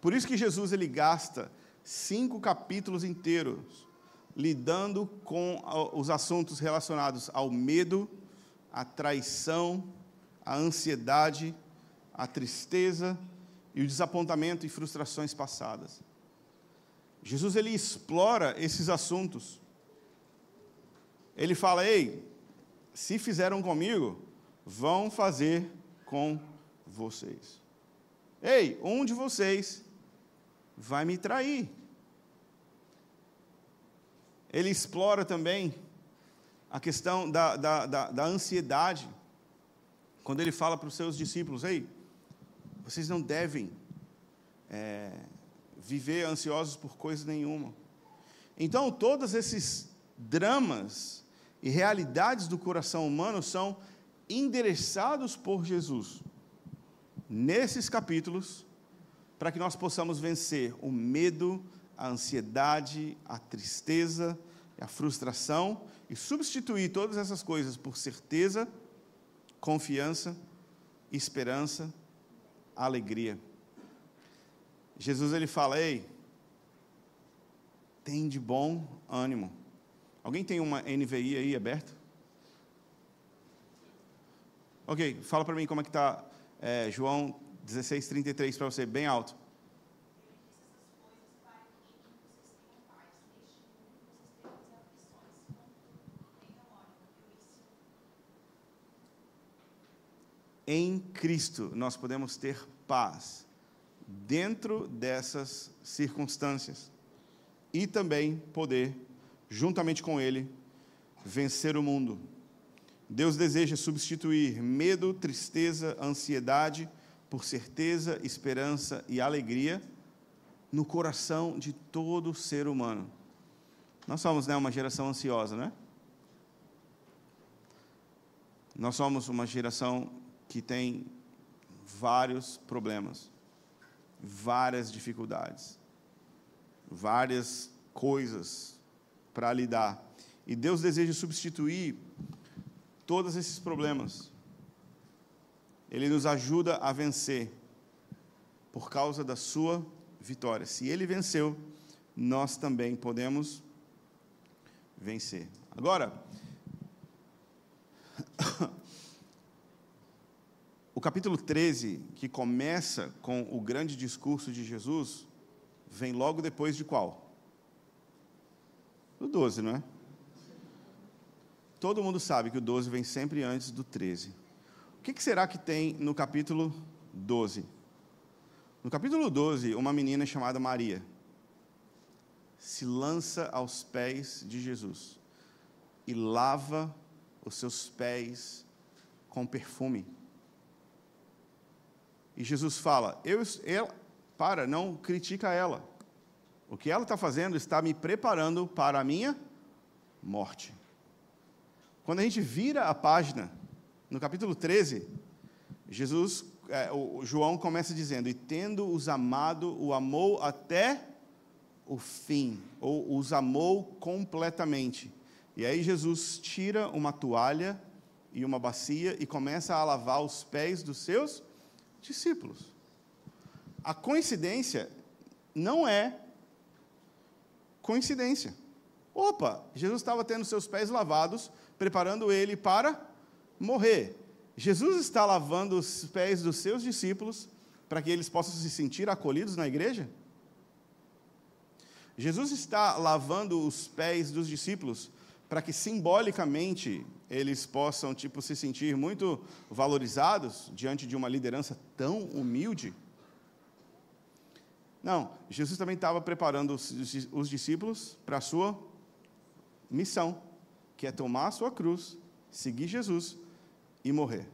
Speaker 2: Por isso que Jesus ele gasta cinco capítulos inteiros lidando com os assuntos relacionados ao medo, à traição, à ansiedade, à tristeza e o desapontamento e frustrações passadas. Jesus ele explora esses assuntos. Ele fala: "Ei, se fizeram comigo, vão fazer com vocês. Ei, um de vocês vai me trair. Ele explora também a questão da, da, da, da ansiedade, quando ele fala para os seus discípulos: Ei, vocês não devem é, viver ansiosos por coisa nenhuma. Então, todos esses dramas e realidades do coração humano são endereçados por Jesus nesses capítulos para que nós possamos vencer o medo, a ansiedade, a tristeza, a frustração e substituir todas essas coisas por certeza, confiança, esperança, alegria. Jesus ele fala: "Ei, tem de bom ânimo. Alguém tem uma NVI aí aberta? Ok, fala para mim como é que está é, João 16:33 para você, bem alto. Em Cristo nós podemos ter paz dentro dessas circunstâncias e também poder juntamente com Ele, vencer o mundo. Deus deseja substituir medo, tristeza, ansiedade por certeza, esperança e alegria no coração de todo ser humano. Nós somos né, uma geração ansiosa, né? Nós somos uma geração que tem vários problemas, várias dificuldades, várias coisas para lidar. E Deus deseja substituir todos esses problemas. Ele nos ajuda a vencer por causa da sua vitória. Se ele venceu, nós também podemos vencer. Agora, o capítulo 13, que começa com o grande discurso de Jesus, vem logo depois de qual? O 12, não é? todo mundo sabe que o 12 vem sempre antes do 13. O que será que tem no capítulo 12? No capítulo 12, uma menina chamada Maria se lança aos pés de Jesus e lava os seus pés com perfume. E Jesus fala: eu, ela, para, não critica ela. O que ela está fazendo está me preparando para a minha morte. Quando a gente vira a página, no capítulo 13, Jesus, é, o João começa dizendo: E tendo-os amado, o amou até o fim, ou os amou completamente. E aí Jesus tira uma toalha e uma bacia e começa a lavar os pés dos seus discípulos. A coincidência não é coincidência. Opa, Jesus estava tendo seus pés lavados, preparando ele para morrer. Jesus está lavando os pés dos seus discípulos para que eles possam se sentir acolhidos na igreja? Jesus está lavando os pés dos discípulos para que simbolicamente eles possam tipo se sentir muito valorizados diante de uma liderança tão humilde? Não, Jesus também estava preparando os, os discípulos para a sua missão, que é tomar a sua cruz, seguir Jesus e morrer.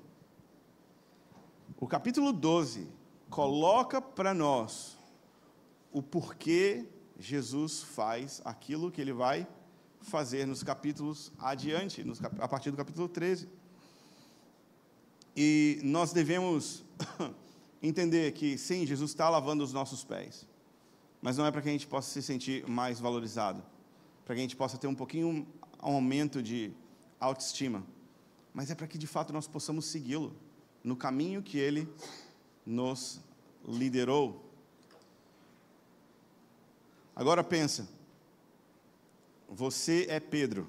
Speaker 2: O capítulo 12 coloca para nós o porquê Jesus faz aquilo que ele vai fazer nos capítulos adiante, nos, a partir do capítulo 13. E nós devemos entender que, sim, Jesus está lavando os nossos pés, mas não é para que a gente possa se sentir mais valorizado, para que a gente possa ter um pouquinho um aumento de autoestima, mas é para que de fato nós possamos segui-lo no caminho que ele nos liderou. Agora pensa, você é Pedro,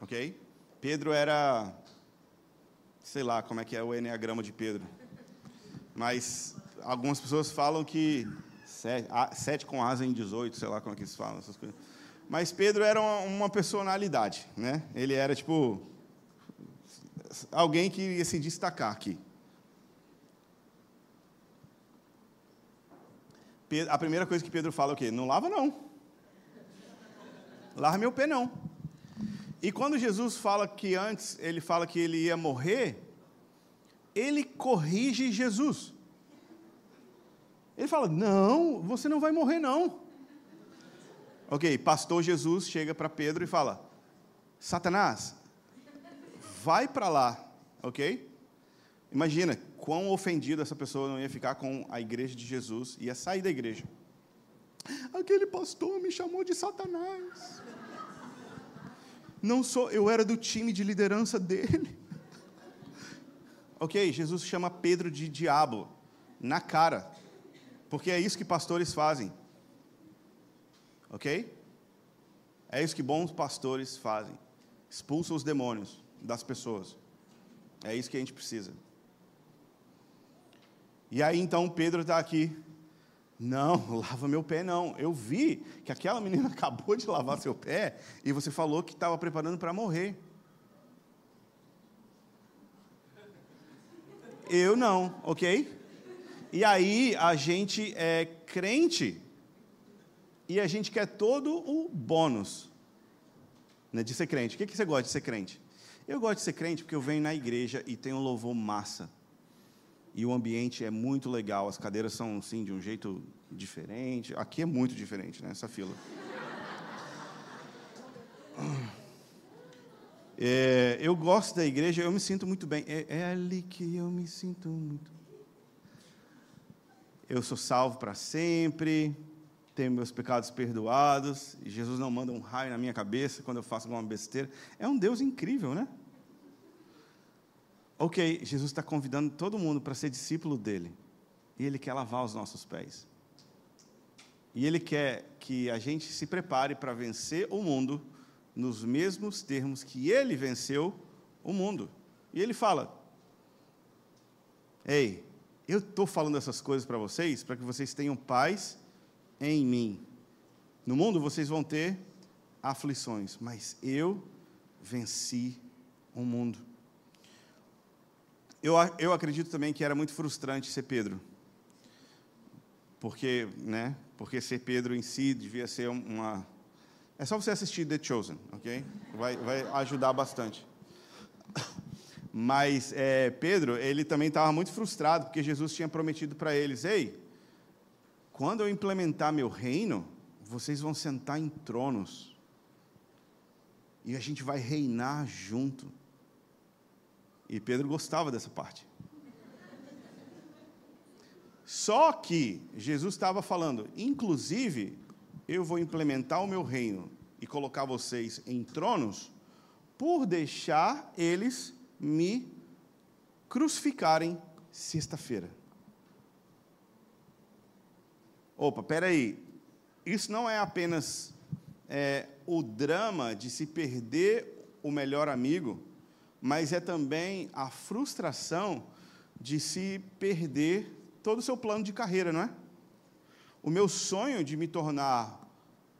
Speaker 2: ok? Pedro era, sei lá como é que é o enneagrama de Pedro, mas algumas pessoas falam que sete, com asa em 18, sei lá como é que eles falam essas coisas. Mas Pedro era uma, uma personalidade, né? Ele era tipo alguém que ia se destacar aqui. a primeira coisa que Pedro fala é o quê? Não lava não. Lava meu pé não. E quando Jesus fala que antes, ele fala que ele ia morrer, ele corrige Jesus. Ele fala: Não, você não vai morrer, não. Ok, pastor Jesus chega para Pedro e fala: Satanás, vai para lá, ok? Imagina quão ofendido essa pessoa não ia ficar com a igreja de Jesus, ia sair da igreja. Aquele pastor me chamou de Satanás. Não sou, eu era do time de liderança dele. Ok, Jesus chama Pedro de diabo na cara, porque é isso que pastores fazem. Ok? É isso que bons pastores fazem. Expulsam os demônios das pessoas. É isso que a gente precisa. E aí então Pedro está aqui. Não, lava meu pé não. Eu vi que aquela menina acabou de lavar seu pé e você falou que estava preparando para morrer. Eu não, ok? E aí a gente é crente e a gente quer todo o bônus né, de ser crente. O que, que você gosta de ser crente? Eu gosto de ser crente porque eu venho na igreja e tenho um louvor massa e o ambiente é muito legal. As cadeiras são assim de um jeito diferente. Aqui é muito diferente, né? Essa fila. É, eu gosto da igreja, eu me sinto muito bem. É, é ali que eu me sinto muito. Eu sou salvo para sempre, tenho meus pecados perdoados, e Jesus não manda um raio na minha cabeça quando eu faço alguma besteira. É um Deus incrível, né? Ok, Jesus está convidando todo mundo para ser discípulo dele. E ele quer lavar os nossos pés. E ele quer que a gente se prepare para vencer o mundo nos mesmos termos que ele venceu o mundo. E ele fala: Ei, eu estou falando essas coisas para vocês para que vocês tenham paz em mim. No mundo vocês vão ter aflições, mas eu venci o mundo. Eu, eu acredito também que era muito frustrante ser Pedro. Porque, né? Porque ser Pedro em si devia ser uma. É só você assistir The Chosen, ok? Vai, vai ajudar bastante. Mas é, Pedro, ele também estava muito frustrado, porque Jesus tinha prometido para eles: Ei, quando eu implementar meu reino, vocês vão sentar em tronos. E a gente vai reinar junto. E Pedro gostava dessa parte. Só que Jesus estava falando, inclusive, eu vou implementar o meu reino e colocar vocês em tronos por deixar eles me crucificarem sexta-feira. Opa, peraí. Isso não é apenas é, o drama de se perder o melhor amigo, mas é também a frustração de se perder todo o seu plano de carreira, não é? O meu sonho de me tornar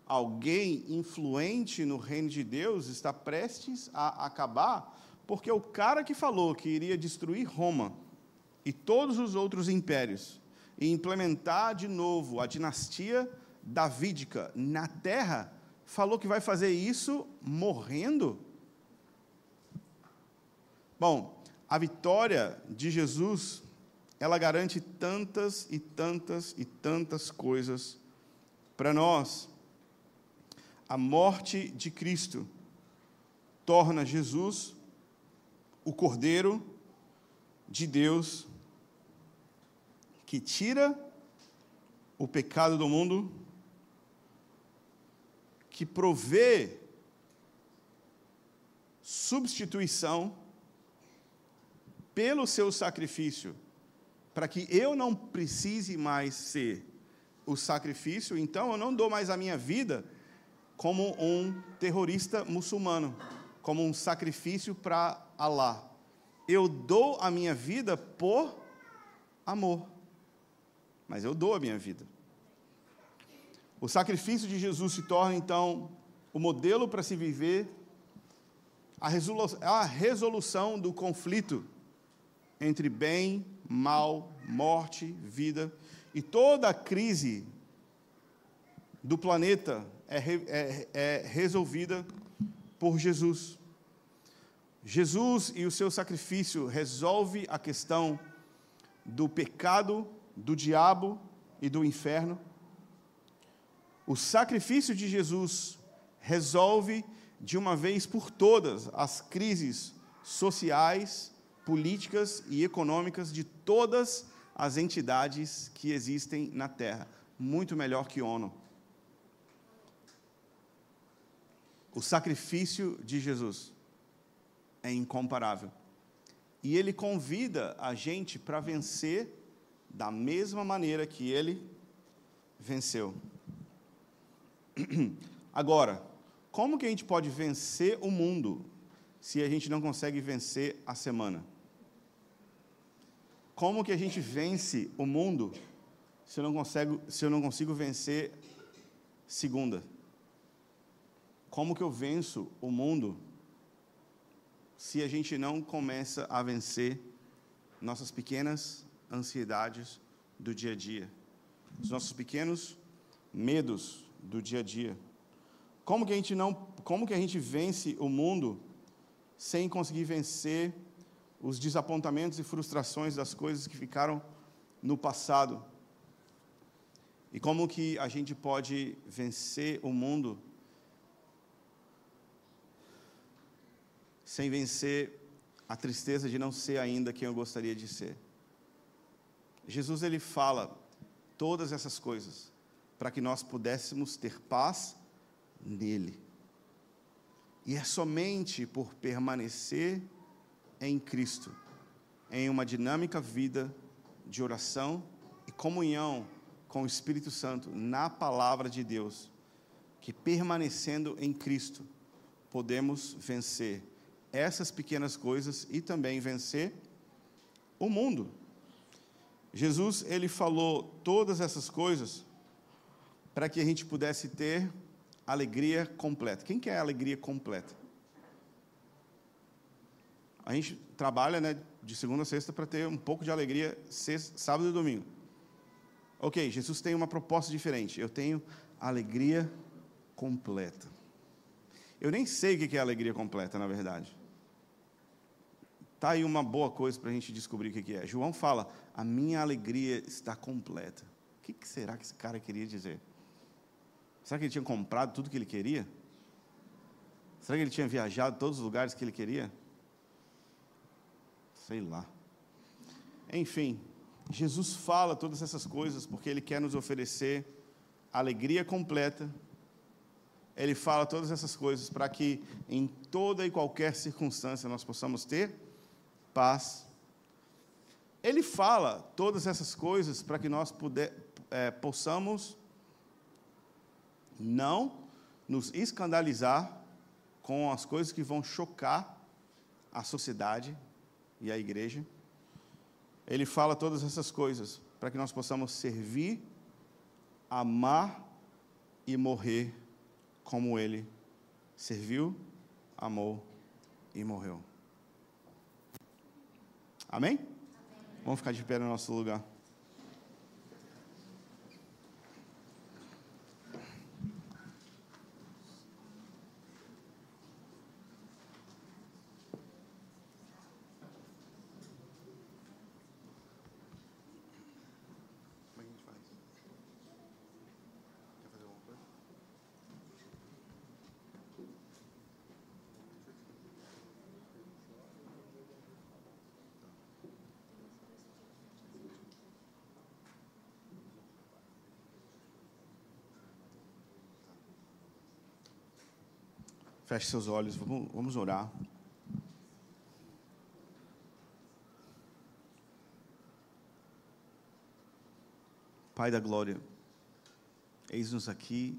Speaker 2: alguém influente no reino de Deus está prestes a acabar, porque o cara que falou que iria destruir Roma e todos os outros impérios e implementar de novo a dinastia davídica na terra, falou que vai fazer isso morrendo Bom, a vitória de Jesus, ela garante tantas e tantas e tantas coisas para nós. A morte de Cristo torna Jesus o Cordeiro de Deus que tira o pecado do mundo, que provê substituição pelo seu sacrifício, para que eu não precise mais ser o sacrifício, então eu não dou mais a minha vida como um terrorista muçulmano, como um sacrifício para Allah. Eu dou a minha vida por amor. Mas eu dou a minha vida. O sacrifício de Jesus se torna então o modelo para se viver, a resolução do conflito entre bem, mal, morte, vida. E toda a crise do planeta é, é, é resolvida por Jesus. Jesus e o seu sacrifício resolve a questão do pecado, do diabo e do inferno. O sacrifício de Jesus resolve de uma vez por todas as crises sociais, políticas e econômicas de todas as entidades que existem na Terra, muito melhor que ONU. O sacrifício de Jesus é incomparável. E ele convida a gente para vencer da mesma maneira que ele venceu. Agora, como que a gente pode vencer o mundo se a gente não consegue vencer a semana? Como que a gente vence o mundo se eu não consigo, se eu não consigo vencer segunda? Como que eu venço o mundo se a gente não começa a vencer nossas pequenas ansiedades do dia a dia, os nossos pequenos medos do dia a dia? Como que a gente não, como que a gente vence o mundo sem conseguir vencer os desapontamentos e frustrações das coisas que ficaram no passado. E como que a gente pode vencer o mundo sem vencer a tristeza de não ser ainda quem eu gostaria de ser. Jesus ele fala todas essas coisas para que nós pudéssemos ter paz nele. E é somente por permanecer em Cristo, em uma dinâmica vida de oração e comunhão com o Espírito Santo na palavra de Deus, que permanecendo em Cristo, podemos vencer essas pequenas coisas e também vencer o mundo. Jesus, ele falou todas essas coisas para que a gente pudesse ter alegria completa. Quem quer alegria completa? a gente trabalha né, de segunda a sexta para ter um pouco de alegria sexta, sábado e domingo. Ok, Jesus tem uma proposta diferente. Eu tenho alegria completa. Eu nem sei o que é alegria completa, na verdade. Está aí uma boa coisa para a gente descobrir o que é. João fala: a minha alegria está completa. O que será que esse cara queria dizer? Será que ele tinha comprado tudo que ele queria? Será que ele tinha viajado todos os lugares que ele queria? Sei lá. Enfim, Jesus fala todas essas coisas porque ele quer nos oferecer alegria completa. Ele fala todas essas coisas para que em toda e qualquer circunstância nós possamos ter paz. Ele fala todas essas coisas para que nós puder, é, possamos não nos escandalizar com as coisas que vão chocar a sociedade e a igreja. Ele fala todas essas coisas para que nós possamos servir, amar e morrer como ele serviu, amou e morreu. Amém? Amém. Vamos ficar de pé no nosso lugar. Feche seus olhos, vamos, orar. Pai da glória, eis-nos aqui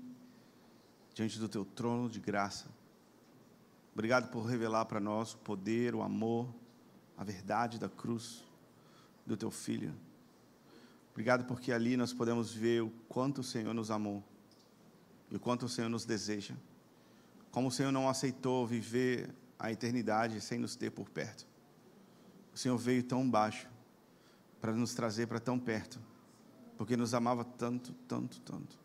Speaker 2: diante do teu trono de graça. Obrigado por revelar para nós o poder, o amor, a verdade da cruz do teu filho. Obrigado porque ali nós podemos ver o quanto o Senhor nos amou e o quanto o Senhor nos deseja como o Senhor não aceitou viver a eternidade sem nos ter por perto. O Senhor veio tão baixo para nos trazer para tão perto, porque nos amava tanto, tanto, tanto.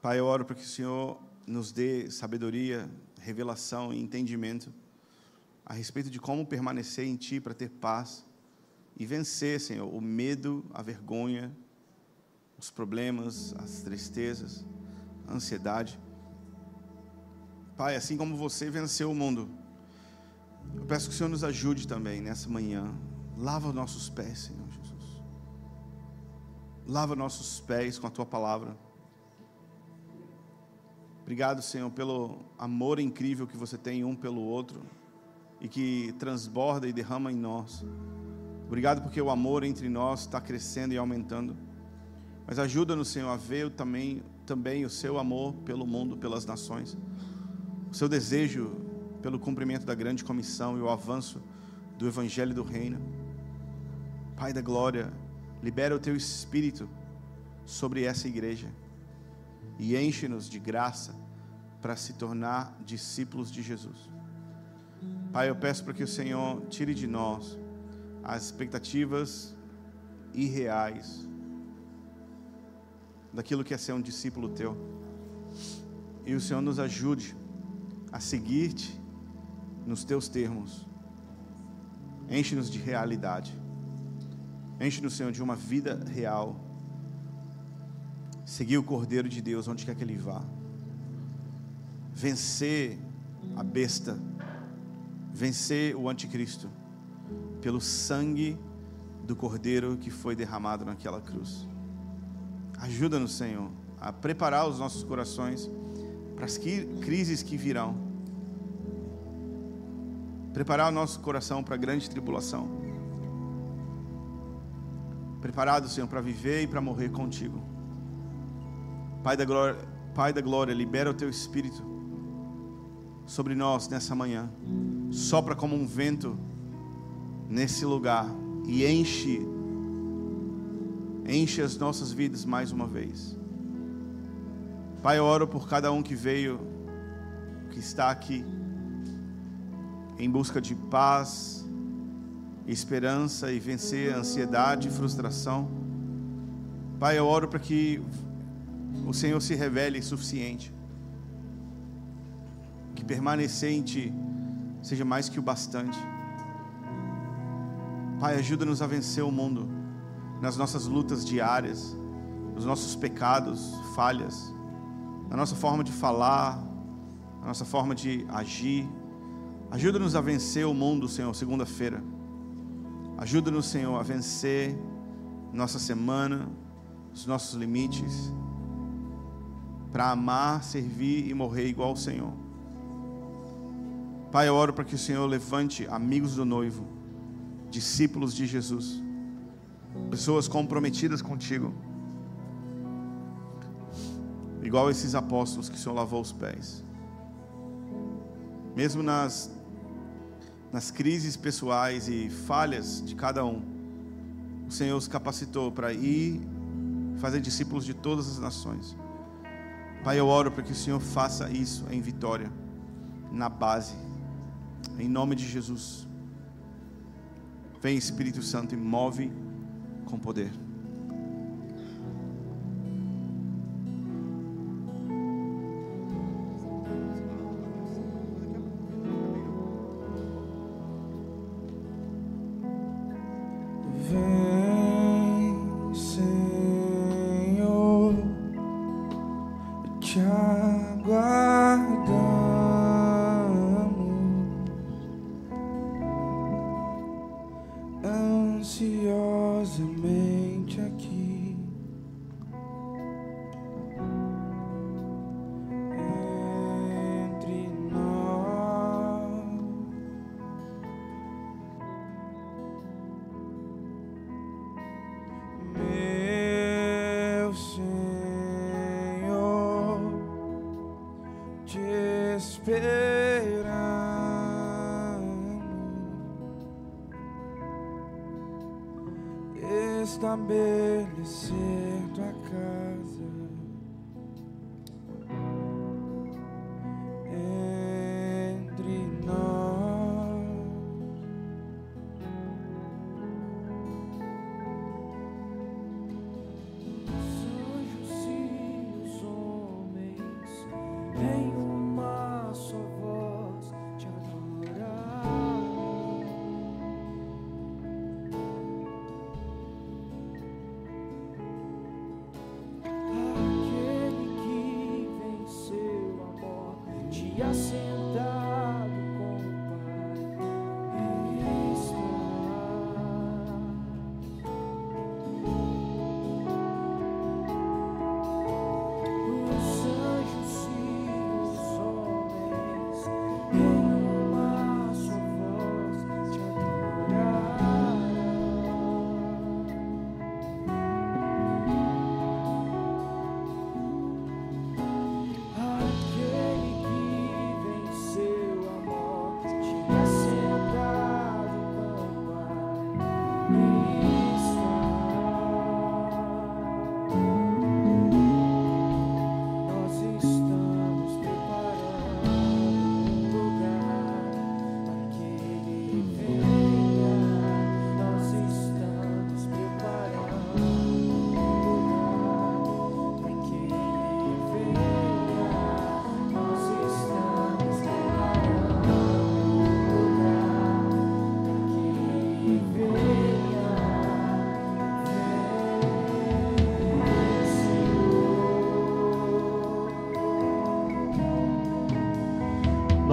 Speaker 2: Pai, eu oro para que o Senhor nos dê sabedoria, revelação e entendimento a respeito de como permanecer em Ti para ter paz e vencer, Senhor, o medo, a vergonha, os problemas, as tristezas, a ansiedade. Pai, assim como você venceu o mundo, eu peço que o Senhor nos ajude também nessa manhã. Lava nossos pés, Senhor Jesus. Lava nossos pés com a tua palavra. Obrigado, Senhor, pelo amor incrível que você tem um pelo outro e que transborda e derrama em nós. Obrigado porque o amor entre nós está crescendo e aumentando. Mas ajuda-nos, Senhor, a ver também, também o seu amor pelo mundo, pelas nações o seu desejo pelo cumprimento da grande comissão e o avanço do evangelho do reino. Pai da glória, libera o teu espírito sobre essa igreja e enche-nos de graça para se tornar discípulos de Jesus. Pai, eu peço para que o Senhor tire de nós as expectativas irreais daquilo que é ser um discípulo teu. E o Senhor nos ajude a seguir-te nos teus termos. Enche-nos de realidade. Enche-nos, Senhor, de uma vida real. Seguir o Cordeiro de Deus onde quer que ele vá. Vencer a besta. Vencer o anticristo. Pelo sangue do Cordeiro que foi derramado naquela cruz. Ajuda-nos, Senhor, a preparar os nossos corações para as crises que virão. Preparar o nosso coração para a grande tribulação. Preparado, Senhor, para viver e para morrer contigo. Pai da glória, Pai da glória, libera o teu espírito sobre nós nessa manhã. Sopra como um vento nesse lugar e enche enche as nossas vidas mais uma vez. Pai, eu oro por cada um que veio, que está aqui.
Speaker 3: Em busca de paz, esperança e vencer ansiedade e frustração. Pai, eu oro para que o Senhor se revele suficiente, que permanecer em Ti seja mais que o bastante. Pai, ajuda-nos a vencer o mundo nas nossas lutas diárias, nos nossos pecados, falhas, na nossa forma de falar, na nossa forma de agir. Ajuda-nos a vencer o mundo, Senhor, segunda-feira. Ajuda-nos, Senhor, a vencer nossa semana, os nossos limites, para amar, servir e morrer igual ao Senhor. Pai, eu oro para que o Senhor levante amigos do noivo, discípulos de Jesus, pessoas comprometidas contigo, igual esses apóstolos que o Senhor lavou os pés. Mesmo nas, nas crises pessoais e falhas de cada um, o Senhor os capacitou para ir fazer discípulos de todas as nações. Pai, eu oro para que o Senhor faça isso em vitória, na base em nome de Jesus. Vem Espírito Santo e move com poder.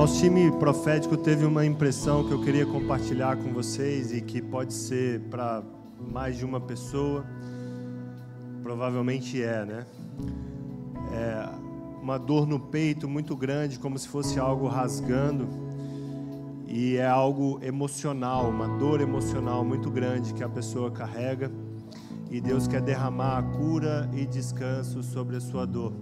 Speaker 1: Nosso time profético teve uma impressão que eu queria compartilhar com vocês e que pode ser para mais de uma pessoa. Provavelmente é, né? É uma dor no peito muito grande, como se fosse algo rasgando. E é algo emocional, uma dor emocional muito grande que a pessoa carrega. E Deus quer derramar a cura e descanso sobre a sua dor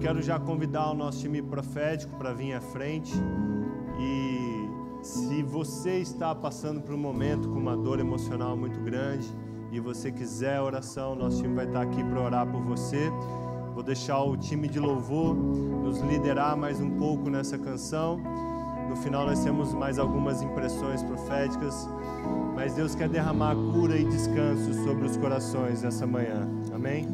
Speaker 1: quero já convidar o nosso time profético para vir à frente. E se você está passando por um momento com uma dor emocional muito grande e você quiser oração, nosso time vai estar aqui para orar por você. Vou deixar o time de louvor nos liderar mais um pouco nessa canção. No final nós temos mais algumas impressões proféticas, mas Deus quer derramar cura e descanso sobre os corações nessa manhã. Amém?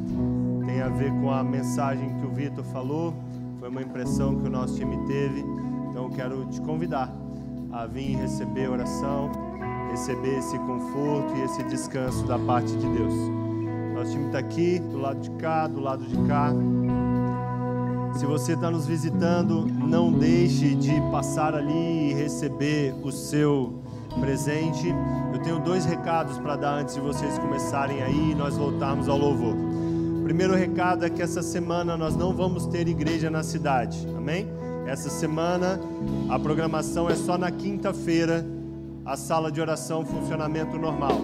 Speaker 1: Tem a ver com a mensagem Vitor falou, foi uma impressão que o nosso time teve. Então quero te convidar a vir receber oração, receber esse conforto e esse descanso da parte de Deus. Nosso time está aqui, do lado de cá, do lado de cá. Se você está nos visitando, não deixe de passar ali e receber o seu presente. Eu tenho dois recados para dar antes de vocês começarem aí e nós voltarmos ao louvor. Primeiro recado é que essa semana nós não vamos ter igreja na cidade, amém? Essa semana a programação é só na quinta-feira, a sala de oração funcionamento normal.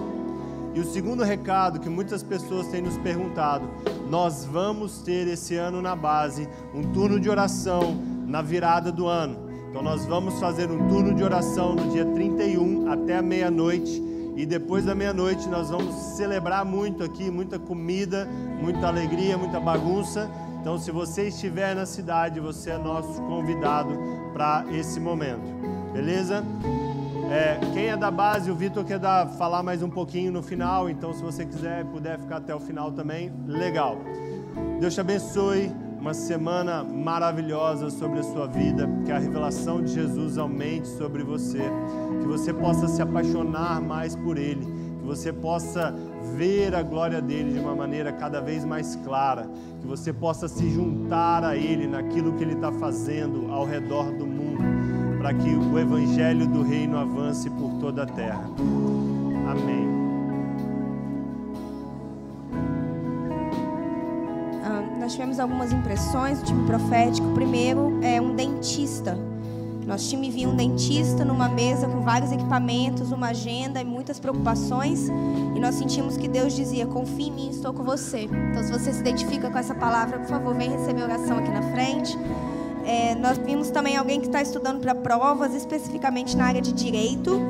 Speaker 1: E o segundo recado que muitas pessoas têm nos perguntado: nós vamos ter esse ano na base um turno de oração na virada do ano. Então nós vamos fazer um turno de oração no dia 31 até a meia-noite. E depois da meia-noite nós vamos celebrar muito aqui, muita comida, muita alegria, muita bagunça. Então, se você estiver na cidade, você é nosso convidado para esse momento. Beleza? É, quem é da base, o Vitor quer dar, falar mais um pouquinho no final, então se você quiser puder ficar até o final também, legal. Deus te abençoe, uma semana maravilhosa sobre a sua vida, que a revelação de Jesus aumente sobre você, que você possa se apaixonar mais por Ele, que você possa ver a glória dele de uma maneira cada vez mais clara, que você possa se juntar a Ele naquilo que Ele está fazendo ao redor do mundo para que o evangelho do reino avance por toda a terra. Amém.
Speaker 4: Tivemos algumas impressões do time profético. Primeiro é um dentista. Nosso time viu um dentista numa mesa com vários equipamentos, uma agenda e muitas preocupações. E nós sentimos que Deus dizia: Confie em mim, estou com você. Então, se você se identifica com essa palavra, por favor, vem receber oração aqui na frente. É, nós vimos também alguém que está estudando para provas, especificamente na área de direito.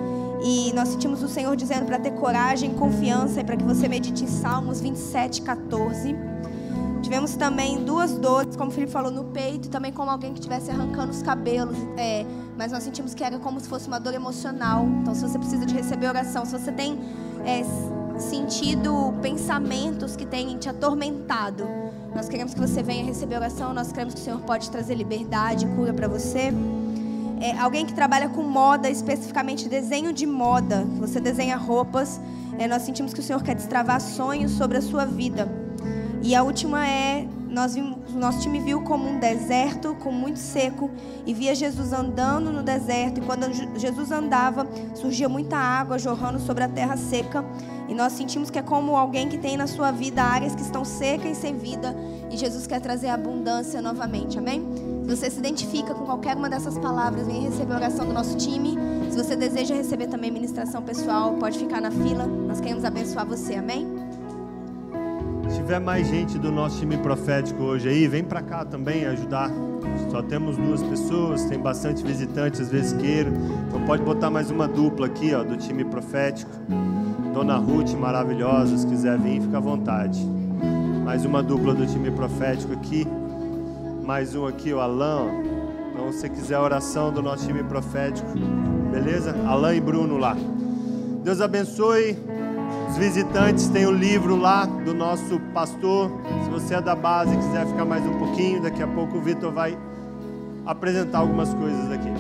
Speaker 4: E nós sentimos o Senhor dizendo para ter coragem, confiança e para que você medite em Salmos 27, 14. Tivemos também duas dores, como o Felipe falou, no peito, também como alguém que estivesse arrancando os cabelos. É, mas nós sentimos que era como se fosse uma dor emocional. Então, se você precisa de receber oração, se você tem é, sentido pensamentos que têm te atormentado, nós queremos que você venha receber oração, nós queremos que o Senhor pode trazer liberdade, cura para você. É, alguém que trabalha com moda, especificamente desenho de moda, você desenha roupas, é, nós sentimos que o Senhor quer destravar sonhos sobre a sua vida. E a última é nós vimos, nosso time viu como um deserto com muito seco e via Jesus andando no deserto. E quando Jesus andava, surgia muita água jorrando sobre a terra seca. E nós sentimos que é como alguém que tem na sua vida áreas que estão secas e sem vida. E Jesus quer trazer abundância novamente. Amém? Se você se identifica com qualquer uma dessas palavras, vem receber a oração do nosso time. Se você deseja receber também ministração pessoal, pode ficar na fila. Nós queremos abençoar você. Amém?
Speaker 1: Se tiver mais gente do nosso time profético hoje aí, vem para cá também ajudar. Só temos duas pessoas, tem bastante visitantes, às vezes queiram. Então pode botar mais uma dupla aqui, ó, do time profético. Dona Ruth, maravilhosa, se quiser vir, fica à vontade. Mais uma dupla do time profético aqui. Mais um aqui, o Alan. Então, se quiser a oração do nosso time profético, beleza? Alan e Bruno lá. Deus abençoe. Os visitantes têm o livro lá do nosso pastor. Se você é da base e quiser ficar mais um pouquinho, daqui a pouco o Vitor vai apresentar algumas coisas aqui.